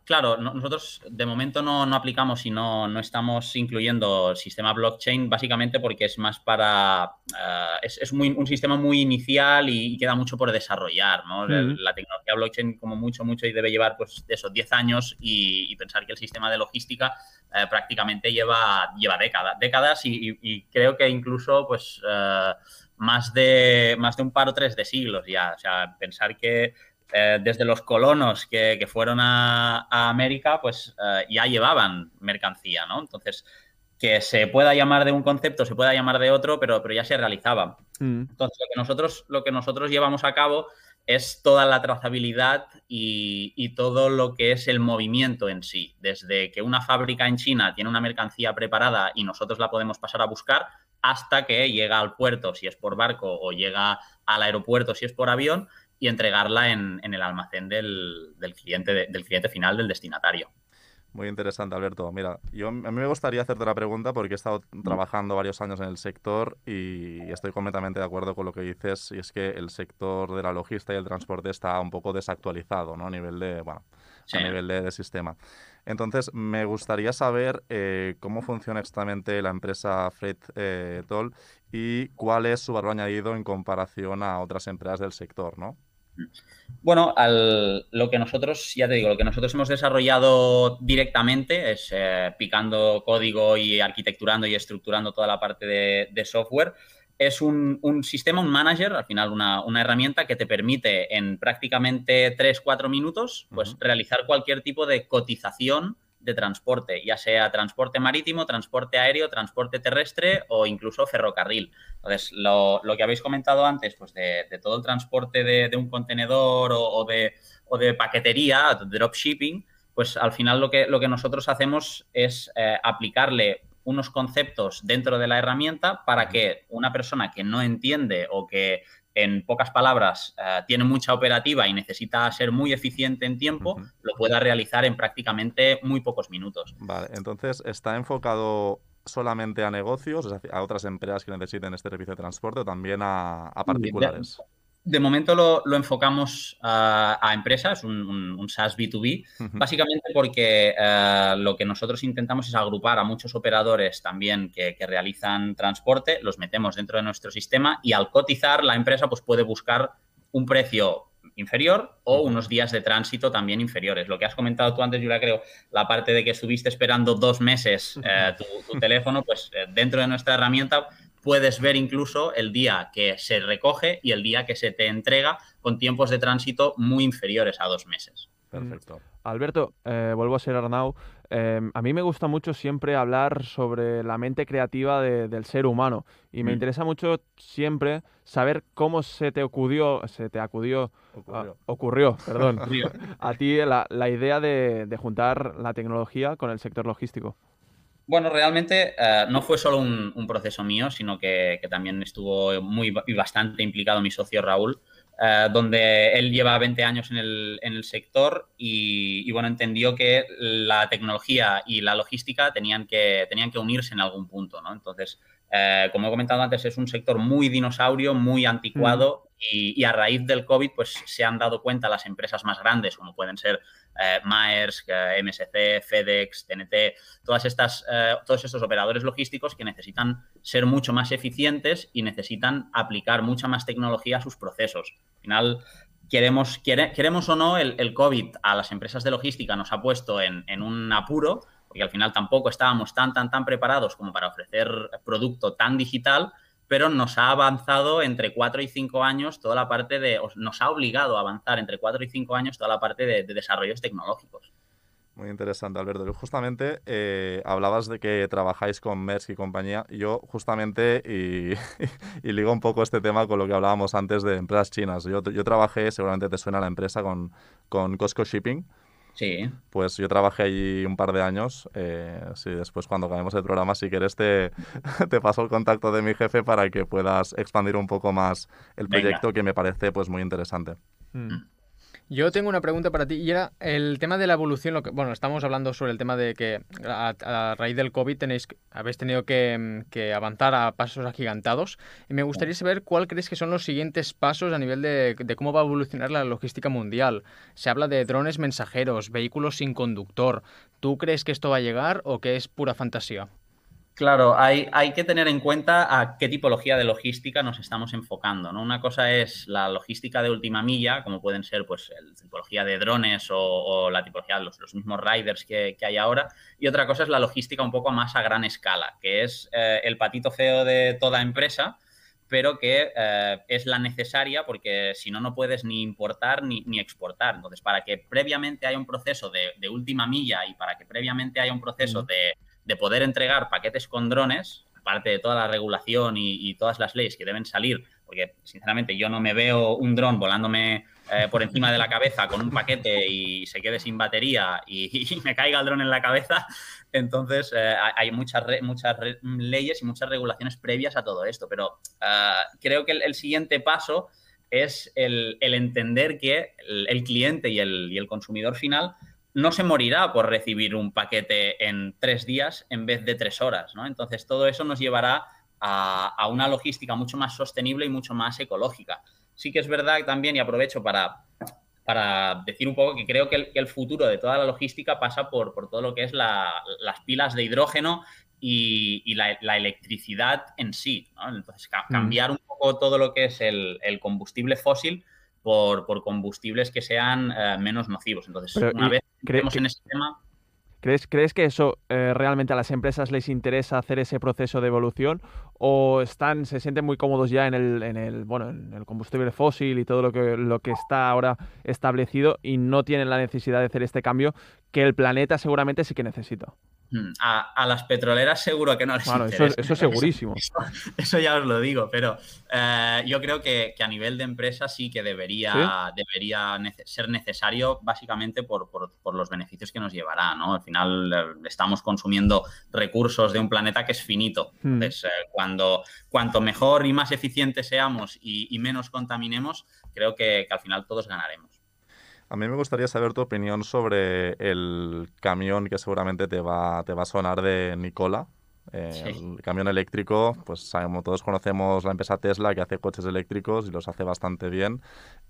Claro, no- nosotros de momento no, no aplicamos y no, no estamos incluyendo sistema blockchain, básicamente porque es más para. eh, es es muy, un sistema muy inicial y, queda mucho por desarrollar, ¿no? La- tecnología blockchain, como mucho, mucho, y debe llevar, pues, esos 10 años y, y pensar que el sistema de logística eh, prácticamente lleva, lleva décadas, décadas y, y- y creo que incluso, pues. eh, más de, más de un par o tres de siglos ya. O sea, pensar que eh, desde los colonos que, que fueron a, a América, pues eh, ya llevaban mercancía, ¿no? Entonces, que se pueda llamar de un concepto, se pueda llamar de otro, pero, pero ya se realizaba. Mm. Entonces, lo que nosotros, lo que nosotros llevamos a cabo es toda la trazabilidad y, y todo lo que es el movimiento en sí. Desde que una fábrica en China tiene una mercancía preparada y nosotros la podemos pasar a buscar, hasta que llega al puerto, si es por barco, o llega al aeropuerto, si es por avión, y entregarla en, en el almacén del, del cliente, de- del cliente final, del destinatario. Muy interesante, Alberto. Mira, yo, a mí me gustaría hacerte la pregunta porque he estado trabajando varios años en el sector y estoy completamente de acuerdo con lo que dices, y es que el sector de la logística y el transporte está un poco desactualizado, ¿no? A nivel de, bueno, Sí. a nivel de, de sistema. Entonces, me gustaría saber eh, cómo funciona exactamente la empresa Freight eh, Toll y cuál es su valor añadido en comparación a otras empresas del sector, ¿no? Bueno, al- lo que nosotros, ya te digo, lo que nosotros hemos desarrollado directamente es eh, picando código y arquitecturando y estructurando toda la parte de, de software. Es un, un sistema, un manager, al final una, una herramienta que te permite en prácticamente 3-4 minutos pues, realizar cualquier tipo de cotización de transporte, ya sea transporte marítimo, transporte aéreo, transporte terrestre o incluso ferrocarril. Entonces, lo, lo que habéis comentado antes, pues de, de todo el transporte de, de un contenedor o, o de, o de paquetería, dropshipping, pues al final lo que, lo que nosotros hacemos es eh, aplicarle unos conceptos dentro de la herramienta para que una persona que no entiende o que en pocas palabras eh, tiene mucha operativa y necesita ser muy eficiente en tiempo, lo pueda realizar en prácticamente muy pocos minutos. Vale, entonces, ¿está enfocado solamente a negocios, es decir, a otras empresas que necesiten este servicio de transporte o también a, a particulares? De momento lo, lo enfocamos a, a empresas, un, un- un SaaS B2B, Ujú. básicamente porque eh, lo que nosotros intentamos es agrupar a muchos operadores también que, que realizan transporte, los metemos dentro de nuestro sistema y al cotizar la empresa pues puede buscar un precio inferior o unos días de tránsito también inferiores. Lo que has comentado tú antes, Julia, creo, la parte de que estuviste esperando dos meses eh, tu, tu teléfono, pues eh, dentro de nuestra herramienta puedes ver incluso el día que se recoge y el día que se te entrega con tiempos de tránsito muy inferiores a dos meses. Perfecto. Alberto, eh, vuelvo a ser Arnau. Eh, a mí me gusta mucho siempre hablar sobre la mente creativa de- del ser humano y me Mm. interesa mucho siempre saber cómo se te acudió, se te acudió, ah, Ocurrió. ocurrió, perdón, a ti la, la idea de, de juntar la tecnología con el sector logístico. Bueno, realmente eh, no fue solo un, proceso mío, sino que, también estuvo muy y bastante implicado mi socio Raúl, eh, donde él lleva 20 años en el, en el sector y, bueno, entendió que la tecnología y la logística tenían que, tenían que unirse en algún punto, ¿no? Entonces, eh, como he comentado antes, es un sector muy dinosaurio, muy anticuado y, a raíz del COVID, pues se han dado cuenta las empresas más grandes, como pueden ser eh, Maersk, eh, MSC, FedEx, TNT, todas estas, eh, todos estos operadores logísticos que necesitan ser mucho más eficientes y necesitan aplicar mucha más tecnología a sus procesos. Al final, queremos, quiere- queremos o no, el, el COVID a las empresas de logística nos ha puesto en, en un apuro, porque al final tampoco estábamos tan, tan, tan preparados como para ofrecer producto tan digital, pero nos ha avanzado entre 4 y 5 años toda la parte de, nos ha obligado a avanzar entre 4 y 5 años toda la parte de, de desarrollos tecnológicos. Muy interesante, Alberto. Justamente eh, hablabas de que trabajáis con Maersk y compañía. Yo justamente, y, y ligo un poco este tema con lo que hablábamos antes de empresas chinas. Yo, yo trabajé, seguramente te suena la empresa, con, con Costco Shipping. Sí. Pues yo trabajé allí un par de años. Eh, sí, después cuando acabemos el programa, si quieres, te, te paso el contacto de mi jefe para que puedas expandir un poco más el Venga. proyecto que me parece pues muy interesante. Mm. Yo tengo una pregunta para ti y era el tema de la evolución. Lo que, bueno, estamos hablando sobre el tema de que a, a raíz del COVID tenéis, habéis tenido que, mm, que avanzar a pasos agigantados. Y me gustaría saber cuál crees que son los siguientes pasos a nivel de, de cómo va a evolucionar la logística mundial. Se habla de drones mensajeros, vehículos sin conductor. ¿Tú crees que esto va a llegar o que es pura fantasía? Claro, hay, hay que tener en cuenta a qué tipología de logística nos estamos enfocando, ¿no? Una cosa es la logística de última milla, como pueden ser pues la tipología de drones o, o la tipología de los, los mismos riders que, que hay ahora, y otra cosa es la logística un poco más a gran escala, que es eh, el patito feo de toda empresa, pero que eh, es la necesaria porque si no, no puedes ni importar ni, ni exportar. Entonces, para que previamente haya un proceso de, de última milla y para que previamente haya un proceso de, de poder entregar paquetes con drones, aparte de toda la regulación y, todas las leyes que deben salir, porque sinceramente yo no me veo un dron volándome eh, por encima de la cabeza con un paquete y se quede sin batería y, me caiga el dron en la cabeza. Entonces, eh, hay muchas, muchas leyes y muchas regulaciones previas a todo esto, pero ah, creo que el, siguiente paso es el, entender que el, cliente y y el consumidor final no se morirá por recibir un paquete en tres días en vez de tres horas, ¿no? Entonces, todo eso nos llevará a, a una logística mucho más sostenible y mucho más ecológica. Sí que es verdad también, y aprovecho para, para decir un poco que creo que el, que el futuro de toda la logística pasa por, por todo lo que es la- las pilas de hidrógeno y, y la, la electricidad en sí. ¿no? Entonces, ca- Mm. cambiar un poco todo lo que es el, el combustible fósil por, por combustibles que sean eh, menos nocivos. Entonces, Pero, una vez cre- estemos en ese tema, ¿Crees, ¿Crees que eso eh, realmente a las empresas les interesa hacer ese proceso de evolución o están, se sienten muy cómodos ya en el, en el, bueno, en el combustible fósil y todo lo que, lo que está ahora establecido y no tienen la necesidad de hacer este cambio que el planeta seguramente sí que necesita? Mm, a, a las petroleras seguro que no les Bueno, eso, eso segurísimo. Eso, eso ya os lo digo, pero eh, yo creo que, que a nivel de empresa sí que debería, debería nece- ser necesario básicamente por, por- por los beneficios que nos llevará, ¿no? Al final eh, estamos consumiendo recursos de un planeta que es finito. Hmm. Entonces, eh, cuando, cuanto mejor y más eficientes seamos y, y menos contaminemos, creo que, que al final todos ganaremos. A mí me gustaría saber tu opinión sobre el camión que seguramente te va, te va a sonar de Nicola. Eh, Sí. El camión eléctrico, pues sabemos, todos conocemos la empresa Tesla que hace coches eléctricos y los hace bastante bien.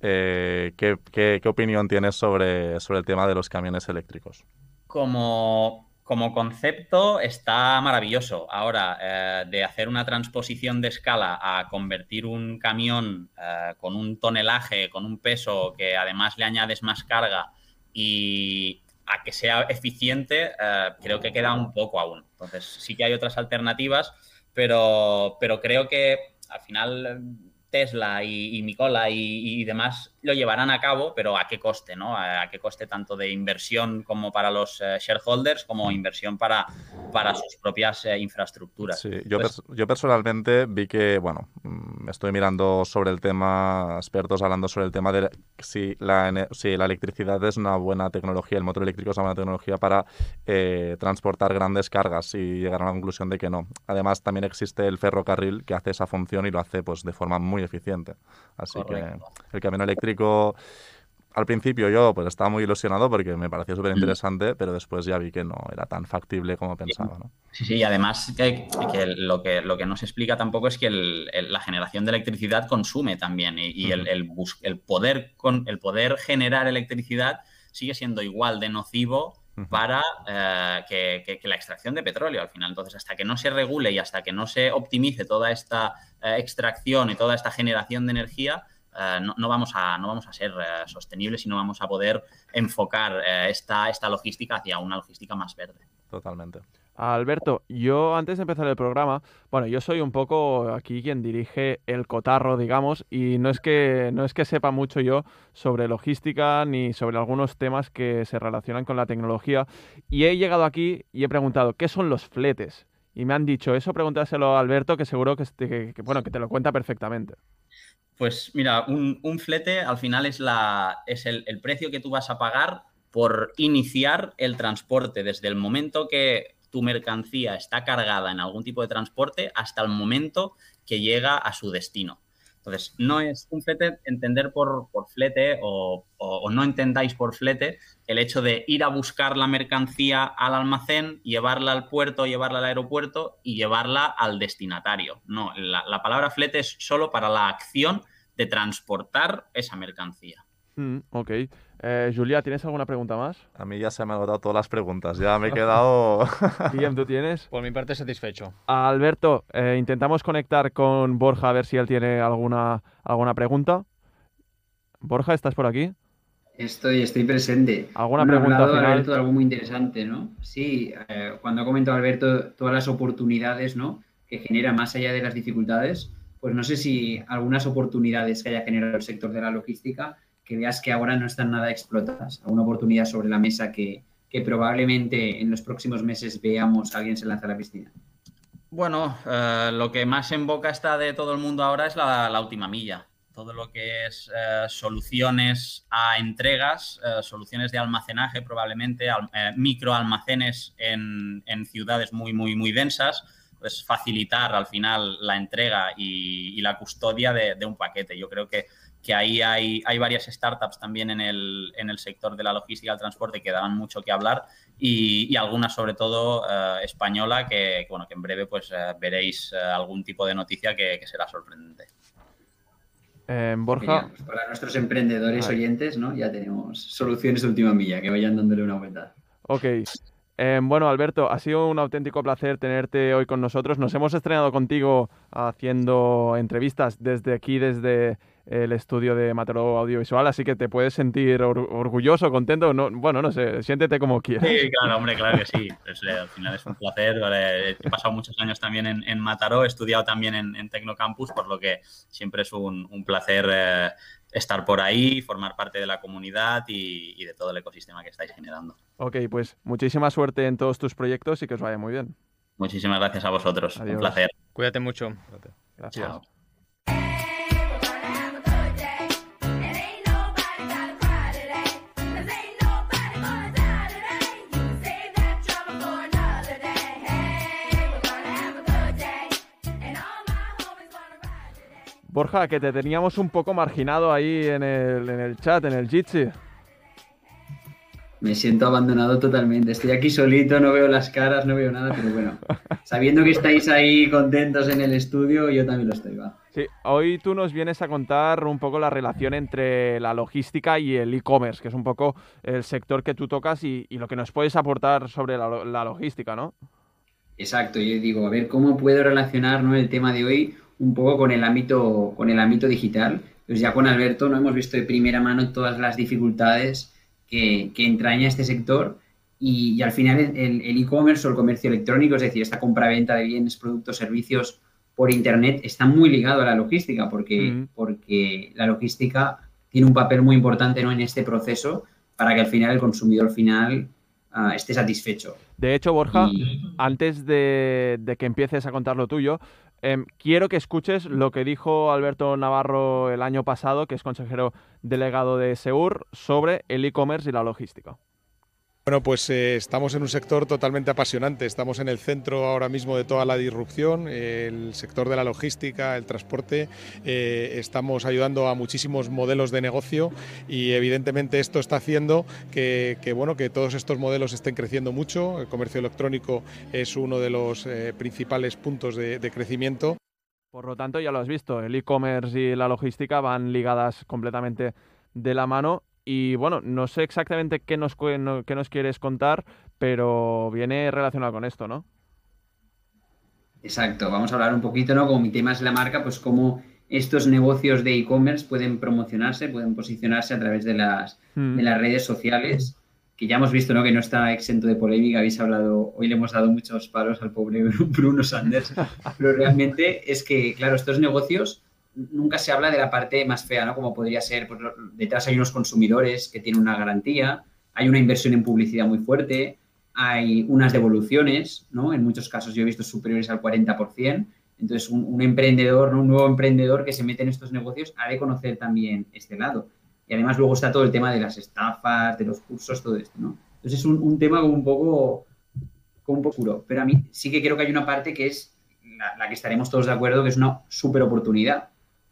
Eh, ¿qué, qué- qué opinión tienes sobre, sobre el tema de los camiones eléctricos? como, como concepto está maravilloso. Ahora, eh, de hacer una transposición de escala a convertir un camión eh, con un tonelaje, con un peso que además le añades más carga y a que sea eficiente, eh, creo que queda un poco aún. Entonces, sí que hay otras alternativas, pero, pero creo que al final Tesla y, y Nicola y, y demás lo llevarán a cabo, pero a qué coste, ¿no? A, qué coste tanto de inversión como para los eh, shareholders, como inversión para, para sus propias eh, infraestructuras. Sí, yo, pers- yo personalmente vi que, bueno, mm, estoy mirando sobre el tema, expertos hablando sobre el tema de si la, si la electricidad es una buena tecnología, el motor eléctrico es una buena tecnología para eh, transportar grandes cargas y llegar a la conclusión de que no. Además, también existe el ferrocarril que hace esa función y lo hace pues de forma muy eficiente. Así Correcto. que el camión eléctrico, al principio yo pues estaba muy ilusionado porque me pareció súper interesante, pero después ya vi que no era tan factible como pensaba, ¿no? Sí, sí, y además que, que lo, que lo que no se explica tampoco es que el- el- la generación de electricidad consume también y, y el, el poder con, el poder generar electricidad sigue siendo igual de nocivo para eh, que, que- que la extracción de petróleo al final. Entonces, hasta que no se regule y hasta que no se optimice toda esta eh, extracción y toda esta generación de energía, eh, no, no vamos a, no vamos a ser eh, sostenibles y no vamos a poder enfocar eh, esta, esta logística hacia una logística más verde. Totalmente. Alberto, yo antes de empezar el programa, bueno, yo soy un poco aquí quien dirige el cotarro, digamos, y no es que no es que sepa mucho yo sobre logística ni sobre algunos temas que se relacionan con la tecnología, y he llegado aquí y he preguntado, ¿qué son los fletes? Y me han dicho, eso pregúntaselo a Alberto, que seguro que, este- que- que, bueno, que te lo cuenta perfectamente. Pues mira, un, un flete al final es, la, es el, el precio que tú vas a pagar por iniciar el transporte desde el momento que tu mercancía está cargada en algún tipo de transporte hasta el momento que llega a su destino. Entonces, no es un flete, entender por, por flete o, no entendáis por flete el hecho de ir a buscar la mercancía al almacén, llevarla al puerto, llevarla al aeropuerto y llevarla al destinatario. No, la, la palabra flete es solo para la acción de transportar esa mercancía. Mm, ok. Eh, Julia, ¿tienes alguna pregunta más? A mí ya se me han agotado todas las preguntas. Ya me he quedado. Guillem, ¿tú tienes? Por mi parte, satisfecho. Alberto, eh, intentamos conectar con Borja a ver si él tiene alguna, alguna pregunta. Borja, ¿estás por aquí? Estoy, estoy presente. ¿Alguna Bueno, pregunta hablado final? Alberto de algo muy interesante, ¿no? Sí, eh, cuando ha comentado Alberto todas las oportunidades, ¿no? Que genera más allá de las dificultades, pues no sé si algunas oportunidades que haya generado el sector de la logística que veas que ahora no están nada explotadas. ¿Alguna oportunidad sobre la mesa que, que probablemente en los próximos meses veamos alguien se lanza a la piscina? Bueno, eh, lo que más en boca está de todo el mundo ahora es la, última milla. Todo lo que es eh, soluciones a entregas, eh, soluciones de almacenaje probablemente, al- microalmacenes en, en ciudades muy, muy, muy densas, pues facilitar al final la entrega y, la custodia de un paquete. Yo creo que, que ahí hay, hay varias startups también en el, en el sector de la logística y el transporte que daban mucho que hablar y, y algunas sobre todo eh, española que, que, bueno, que en breve pues eh, veréis eh, algún tipo de noticia que, que será sorprendente. Eh, Borja, pues para nuestros emprendedores oyentes, ¿no? Ya tenemos soluciones de última milla, que vayan dándole una vuelta. ok. Eh, bueno, Alberto, ha sido un auténtico placer tenerte hoy con nosotros. Nos hemos estrenado contigo haciendo entrevistas desde aquí, desde el estudio de Mataró Audiovisual, así que te puedes sentir or- orgulloso, contento. No, bueno, no sé, siéntete como quieras. Sí, claro, hombre, claro que sí. Pues, eh, al final es un placer. vale, He pasado muchos años también en, en Mataró, he estudiado también en, en Tecnocampus, por lo que siempre es un, un placer eh, estar por ahí, formar parte de la comunidad y, y de todo el ecosistema que estáis generando. Ok, pues muchísima suerte en todos tus proyectos y que os vaya muy bien. Muchísimas gracias a vosotros. Adiós. Un placer. Cuídate mucho. Gracias. Chao. Borja, que te teníamos un poco marginado ahí en el, en el chat, en el Jitsi. Me siento abandonado totalmente. Estoy aquí solito, no veo las caras, no veo nada, pero bueno, sabiendo que estáis ahí contentos en el estudio, yo también lo estoy, va. Sí, hoy tú nos vienes a contar un poco la relación entre la logística y el e-commerce, que es un poco el sector que tú tocas y, y lo que nos puedes aportar sobre la, la logística, ¿no? Exacto, yo digo, a ver cómo puedo relacionar ¿no? el tema de hoy un poco con el ámbito, con el ámbito digital. Pues ya con Alberto no hemos visto de primera mano todas las dificultades que, que entraña este sector y, y al final el e-commerce o el comercio electrónico, es decir, esta compra-venta de bienes, productos, servicios por Internet está muy ligado a la logística porque, porque la logística tiene un papel muy importante ¿no? en este proceso para que al final el consumidor final ah, esté satisfecho. De hecho, Borja, Y- antes de, de que empieces a contar lo tuyo, em, quiero que escuches lo que dijo Alberto Navarro el año pasado, que es consejero delegado de Seur, sobre el e-commerce y la logística. Bueno, pues eh, estamos en un sector totalmente apasionante. Estamos en el centro ahora mismo de toda la disrupción, el sector de la logística, el transporte. eh, estamos ayudando a muchísimos modelos de negocio y evidentemente esto está haciendo que, bueno, que todos estos modelos estén creciendo mucho. El comercio electrónico es uno de los eh, principales puntos de crecimiento. Por lo tanto, ya lo has visto, el e-commerce y la logística van ligadas completamente de la mano. Y bueno, no sé exactamente qué nos, qué nos quieres contar, pero viene relacionado con esto, ¿no? Exacto, vamos a hablar un poquito, ¿no? Como mi tema es la marca, pues cómo estos negocios de e-commerce pueden promocionarse, pueden posicionarse a través de las, Mm. de las redes sociales, que ya hemos visto, ¿no? Que no está exento de polémica, habéis hablado, hoy le hemos dado muchos palos al pobre Bruno Sanders, pero realmente es que, claro, estos negocios nunca se habla de la parte más fea, ¿no? Como podría ser, pues detrás hay unos consumidores que tienen una garantía, hay una inversión en publicidad muy fuerte, hay unas devoluciones, ¿no? En muchos casos yo he visto superiores al 40%. Entonces, un, emprendedor, ¿no? un nuevo emprendedor que se mete en estos negocios ha de conocer también este lado. Y además luego está todo el tema de las estafas, de los cursos, todo esto, ¿no? Entonces es un, un tema como un poco como un poco oscuro. Pero a mí sí que creo que hay una parte que es la, la que estaremos todos de acuerdo, que es una súper oportunidad.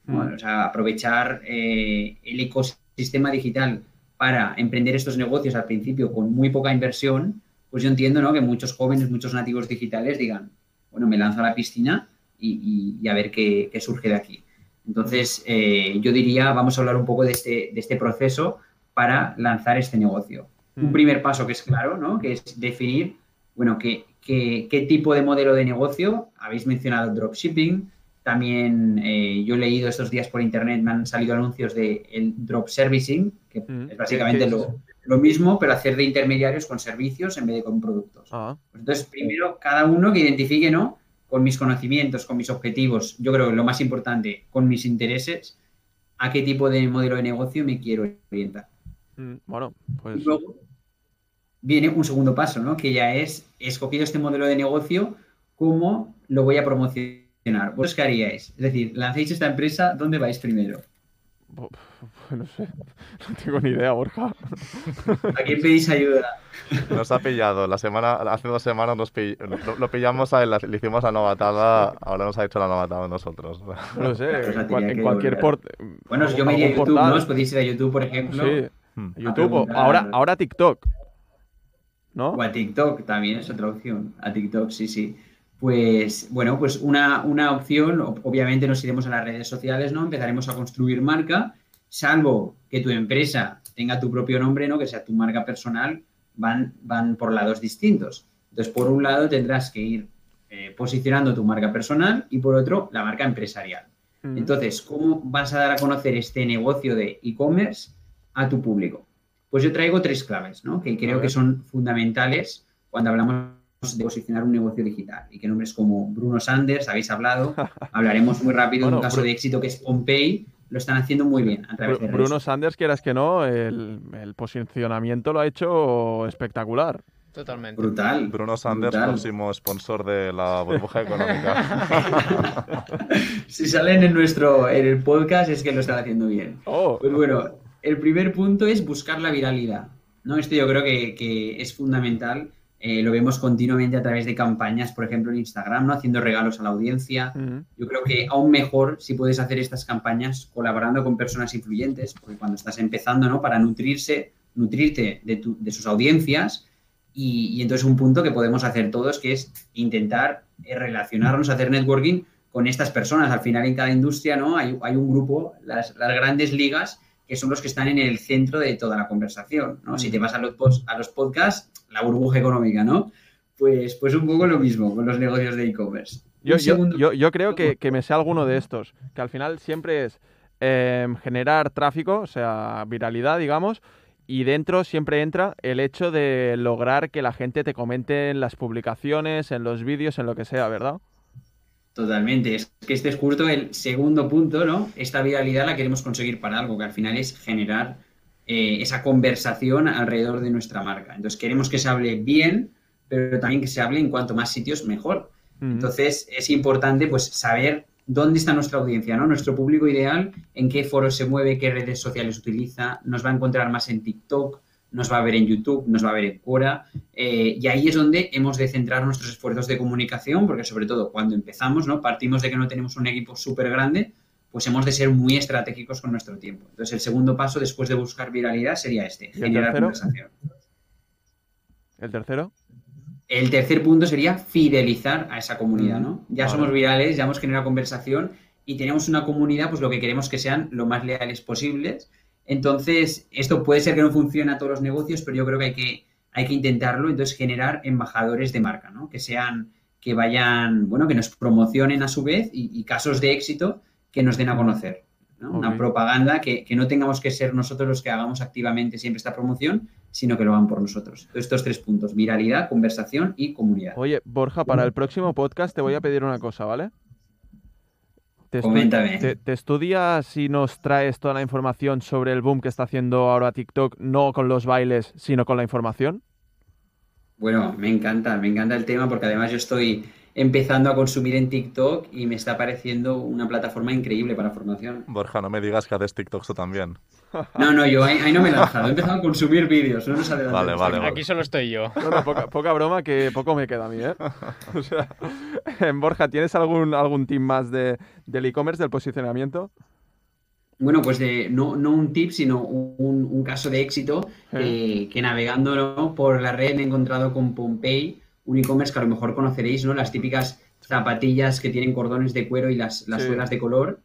¿No? O sea, aprovechar eh, el ecosistema digital para emprender estos negocios al principio con muy poca inversión, pues yo entiendo ¿no? que muchos jóvenes, muchos nativos digitales digan, bueno, me lanzo a la piscina y, y- y a ver qué, qué surge de aquí. Entonces, eh, yo diría, vamos a hablar un poco de este, de este proceso para lanzar este negocio. Un Mm. primer paso que es claro, ¿no? que es definir, bueno, qué, qué, qué tipo de modelo de negocio. Habéis mencionado dropshipping. También eh, yo he leído estos días por internet, me han salido anuncios de el drop servicing, que Mm. es básicamente lo, lo mismo, pero hacer de intermediarios con servicios en vez de con productos. Ah, Pues entonces, primero, cada uno que identifique, ¿no? Con mis conocimientos, con mis objetivos, yo creo que lo más importante, con mis intereses, a qué tipo de modelo de negocio me quiero orientar. mm, bueno, pues Y luego, viene un segundo paso, ¿no? Que ya es, he escogido este modelo de negocio, ¿cómo lo voy a promocionar? ¿Vos qué haríais? Es decir, lancéis esta empresa, ¿dónde vais primero? No sé, no tengo ni idea, Borja. ¿A quién pedís ayuda? Nos ha pillado. La semana, hace dos semanas nos pill- lo, lo pillamos, a él, le hicimos la novatada, ahora nos ha hecho la novatada a nosotros. No sé, Pues en, cual- cualquier volver. port. Bueno, yo me iría a YouTube, portal. ¿no? Os podéis ir a YouTube, por ejemplo. Sí, Hmm. YouTube. Ahora, ahora TikTok. ¿No? O a TikTok también es otra opción. A TikTok, sí, sí. Pues bueno, pues una, una opción, obviamente nos iremos a las redes sociales, ¿no? Empezaremos a construir marca, salvo que tu empresa tenga tu propio nombre, ¿no? Que sea tu marca personal, van, van por lados distintos. Entonces, por un lado tendrás que ir eh, posicionando tu marca personal y por otro, la marca empresarial. Mm. Entonces, ¿cómo vas a dar a conocer este negocio de e-commerce a tu público? Pues yo traigo tres claves, ¿no? Que creo que son fundamentales cuando hablamos de posicionar un negocio digital. Y que nombres como Bruno Sanders, habéis hablado, hablaremos muy rápido de Bueno, un caso Bru- de éxito que es Pompey, lo están haciendo muy bien a través Bru- de Bruno Sanders, quieras que no, el, el posicionamiento lo ha hecho espectacular. Totalmente. Brutal. Bruno Sanders, brutal. próximo sponsor de la burbuja económica. Si salen en nuestro en el podcast es que lo están haciendo bien. Oh, Pues bueno, el primer punto es buscar la viralidad. ¿no? Esto yo creo que, que es fundamental. Eh, lo vemos continuamente a través de campañas, por ejemplo, en Instagram, ¿no? haciendo regalos a la audiencia. mm, Yo creo que aún mejor si puedes hacer estas campañas colaborando con personas influyentes, porque cuando estás empezando, ¿no? Para nutrirse, nutrirte de, tu- de sus audiencias. Y, y entonces un punto que podemos hacer todos, que es intentar eh, relacionarnos, hacer networking con estas personas. Al final en cada industria, ¿no? Hay, hay un grupo, las, las grandes ligas, que son los que están en el centro de toda la conversación, ¿no? Si te vas a los, pos- a los podcasts, la burbuja económica, ¿no? Pues, pues un poco lo mismo con los negocios de e-commerce. Yo, yo- yo- yo creo que, que me sé alguno de estos, que al final siempre es em, generar tráfico, o sea, viralidad, digamos, y dentro siempre entra el hecho de lograr que la gente te comente en las publicaciones, en los vídeos, en lo que sea, ¿verdad? Totalmente. Es que este es justo el segundo punto, ¿no? Esta viralidad la queremos conseguir para algo, que al final es generar eh, esa conversación alrededor de nuestra marca. Entonces queremos que se hable bien, pero también que se hable en cuanto más sitios mejor. Entonces es importante pues saber dónde está nuestra audiencia, ¿no? Nuestro público ideal, en qué foros se mueve, qué redes sociales utiliza, nos va a encontrar más en TikTok, nos va a ver en YouTube, nos va a ver en Quora, eh, y ahí es donde hemos de centrar nuestros esfuerzos de comunicación, porque sobre todo cuando empezamos, ¿no? Partimos de que no tenemos un equipo súper grande, pues hemos de ser muy estratégicos con nuestro tiempo. Entonces el segundo paso después de buscar viralidad sería este, ¿Y el generar conversación. ¿El tercero? El tercer punto sería fidelizar a esa comunidad, ¿no? Ya Vale. somos virales, ya hemos generado conversación y tenemos una comunidad, pues lo que queremos que sean lo más leales posibles. Entonces, esto puede ser que no funcione a todos los negocios, pero yo creo que hay que, hay que intentarlo. Entonces, generar embajadores de marca, ¿no? Que sean, que vayan, bueno, que nos promocionen a su vez y, y casos de éxito que nos den a conocer. ¿no? Una propaganda que, que no tengamos que ser nosotros los que hagamos activamente siempre esta promoción, sino que lo hagan por nosotros. Entonces, estos tres puntos, viralidad, conversación y comunidad. Oye, Borja, para el próximo podcast te voy a pedir una cosa, ¿vale? Te, Coméntame. te- te estudias y nos traes toda la información sobre el boom que está haciendo ahora TikTok, no con los bailes, sino con la información. Bueno, me encanta, me encanta el tema porque además yo estoy empezando a consumir en TikTok y me está pareciendo una plataforma increíble para formación. Borja, no me digas que haces TikToks tú también. No, no, yo ahí, ahí no me he lanzado, he empezado a consumir vídeos, no nos. Vale, vale, vale. Aquí solo estoy yo. No, no, poca, poca broma, que poco me queda a mí, ¿eh? O sea, Borja, ¿tienes algún, algún tip más de, del e-commerce, del posicionamiento? Bueno, pues de, no, no un tip, sino un, un caso de éxito eh, que navegando ¿no? por la red me he encontrado con Pompey, un e-commerce que a lo mejor conoceréis, ¿no? Las típicas zapatillas que tienen cordones de cuero y las, las Sí. suelas de color.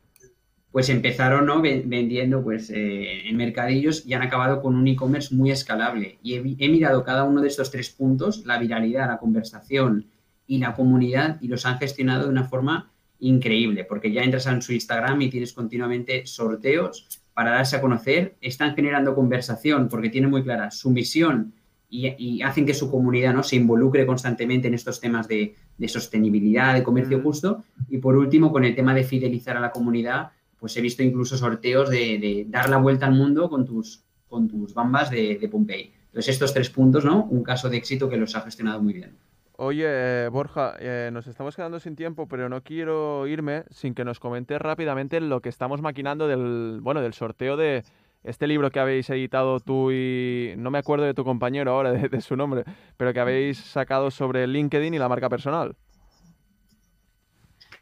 Pues empezaron ¿no? Ven- vendiendo pues, eh, en mercadillos y han acabado con un e-commerce muy escalable. Y he mirado cada uno de estos tres puntos, la viralidad, la conversación y la comunidad, y los han gestionado de una forma increíble, porque ya entras en su Instagram y tienes continuamente sorteos para darse a conocer, están generando conversación porque tienen muy clara su misión y, y hacen que su comunidad ¿no? se involucre constantemente en estos temas de, de sostenibilidad, de comercio Mm. justo. Y por último, con el tema de fidelizar a la comunidad, pues he visto incluso sorteos de, de dar la vuelta al mundo con tus, con tus bambas de, de Pompey. Entonces, estos tres puntos, ¿no? Un caso de éxito que los ha gestionado muy bien. Oye, eh, Borja, eh, nos estamos quedando sin tiempo, pero no quiero irme sin que nos comentes rápidamente lo que estamos maquinando del, bueno, del sorteo de este libro que habéis editado tú y no me acuerdo de tu compañero ahora de, de su nombre, pero que habéis sacado sobre LinkedIn y la marca personal.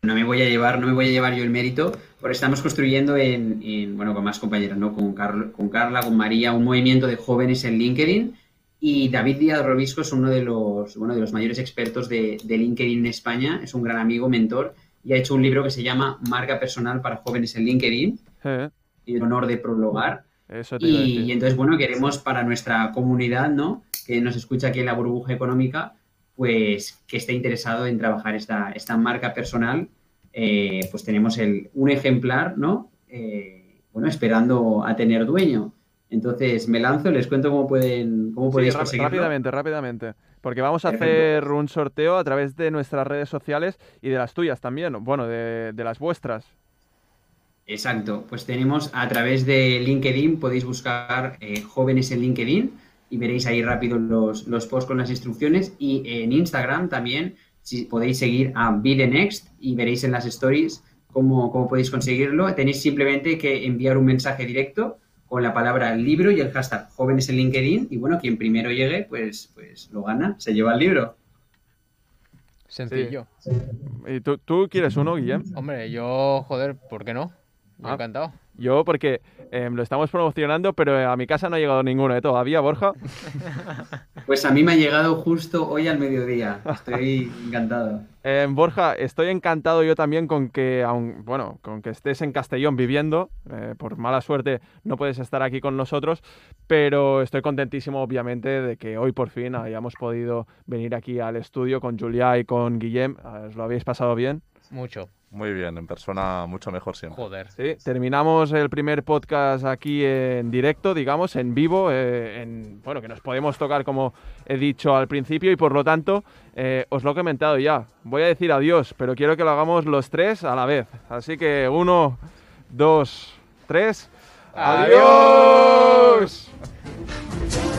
No me voy a llevar, no me voy a llevar yo el mérito, porque estamos construyendo en, en, bueno, con más compañeras, ¿no? Con, Carl- con Carla, con María, un movimiento de jóvenes en LinkedIn. Y David Díaz Robisco es uno de los, bueno, de los mayores expertos de, de LinkedIn en España, es un gran amigo, mentor, y ha hecho un libro que se llama Marca Personal para Jóvenes en LinkedIn, Eh, y el honor de prologar. Eso te iba a Y, decir. y entonces, bueno, queremos para nuestra comunidad, ¿no? Que nos escucha aquí en la burbuja económica, pues que esté interesado en trabajar esta, esta marca personal, eh, pues tenemos el, un ejemplar, ¿no? Eh, bueno, esperando a tener dueño. Entonces, me lanzo, les cuento cómo pueden, cómo podéis rápidamente, rápidamente. Porque vamos a Perfecto. hacer un sorteo a través de nuestras redes sociales y de las tuyas también. Bueno, de, de las vuestras. Exacto, pues tenemos a través de LinkedIn, podéis buscar eh, jóvenes en LinkedIn y veréis ahí rápido los, los posts con las instrucciones. Y en Instagram también si podéis seguir a Be The Next y veréis en las stories cómo, cómo podéis conseguirlo. Tenéis simplemente que enviar un mensaje directo con la palabra libro y el hashtag jóvenes en LinkedIn. Y bueno, quien primero llegue, pues, pues lo gana, se lleva el libro. Sencillo. ¿Y tú, tú quieres uno, Guillem? Hombre, yo, joder, ¿por qué no? Yo Ah. encantado. Yo, porque em, lo estamos promocionando, pero a mi casa no ha llegado ninguno de todavía, Borja. Pues a mí me ha llegado justo hoy al mediodía. Estoy encantado. Em, Borja, estoy encantado yo también con que, aun, bueno, con que estés en Castellón viviendo. eh, por mala suerte no puedes estar aquí con nosotros, pero estoy contentísimo, obviamente, de que hoy por fin hayamos podido venir aquí al estudio con Julia y con Guillem. ¿Os lo habéis pasado bien? Mucho. Muy bien, en persona mucho mejor siempre. Joder. Sí, terminamos el primer podcast aquí en directo, digamos, en vivo, eh, en, bueno, que nos podemos tocar como he dicho al principio y por lo tanto eh, os lo he comentado ya. Voy a decir adiós, pero quiero que lo hagamos los tres a la vez. Así que uno, dos, tres. ¡Adiós! ¡Adiós!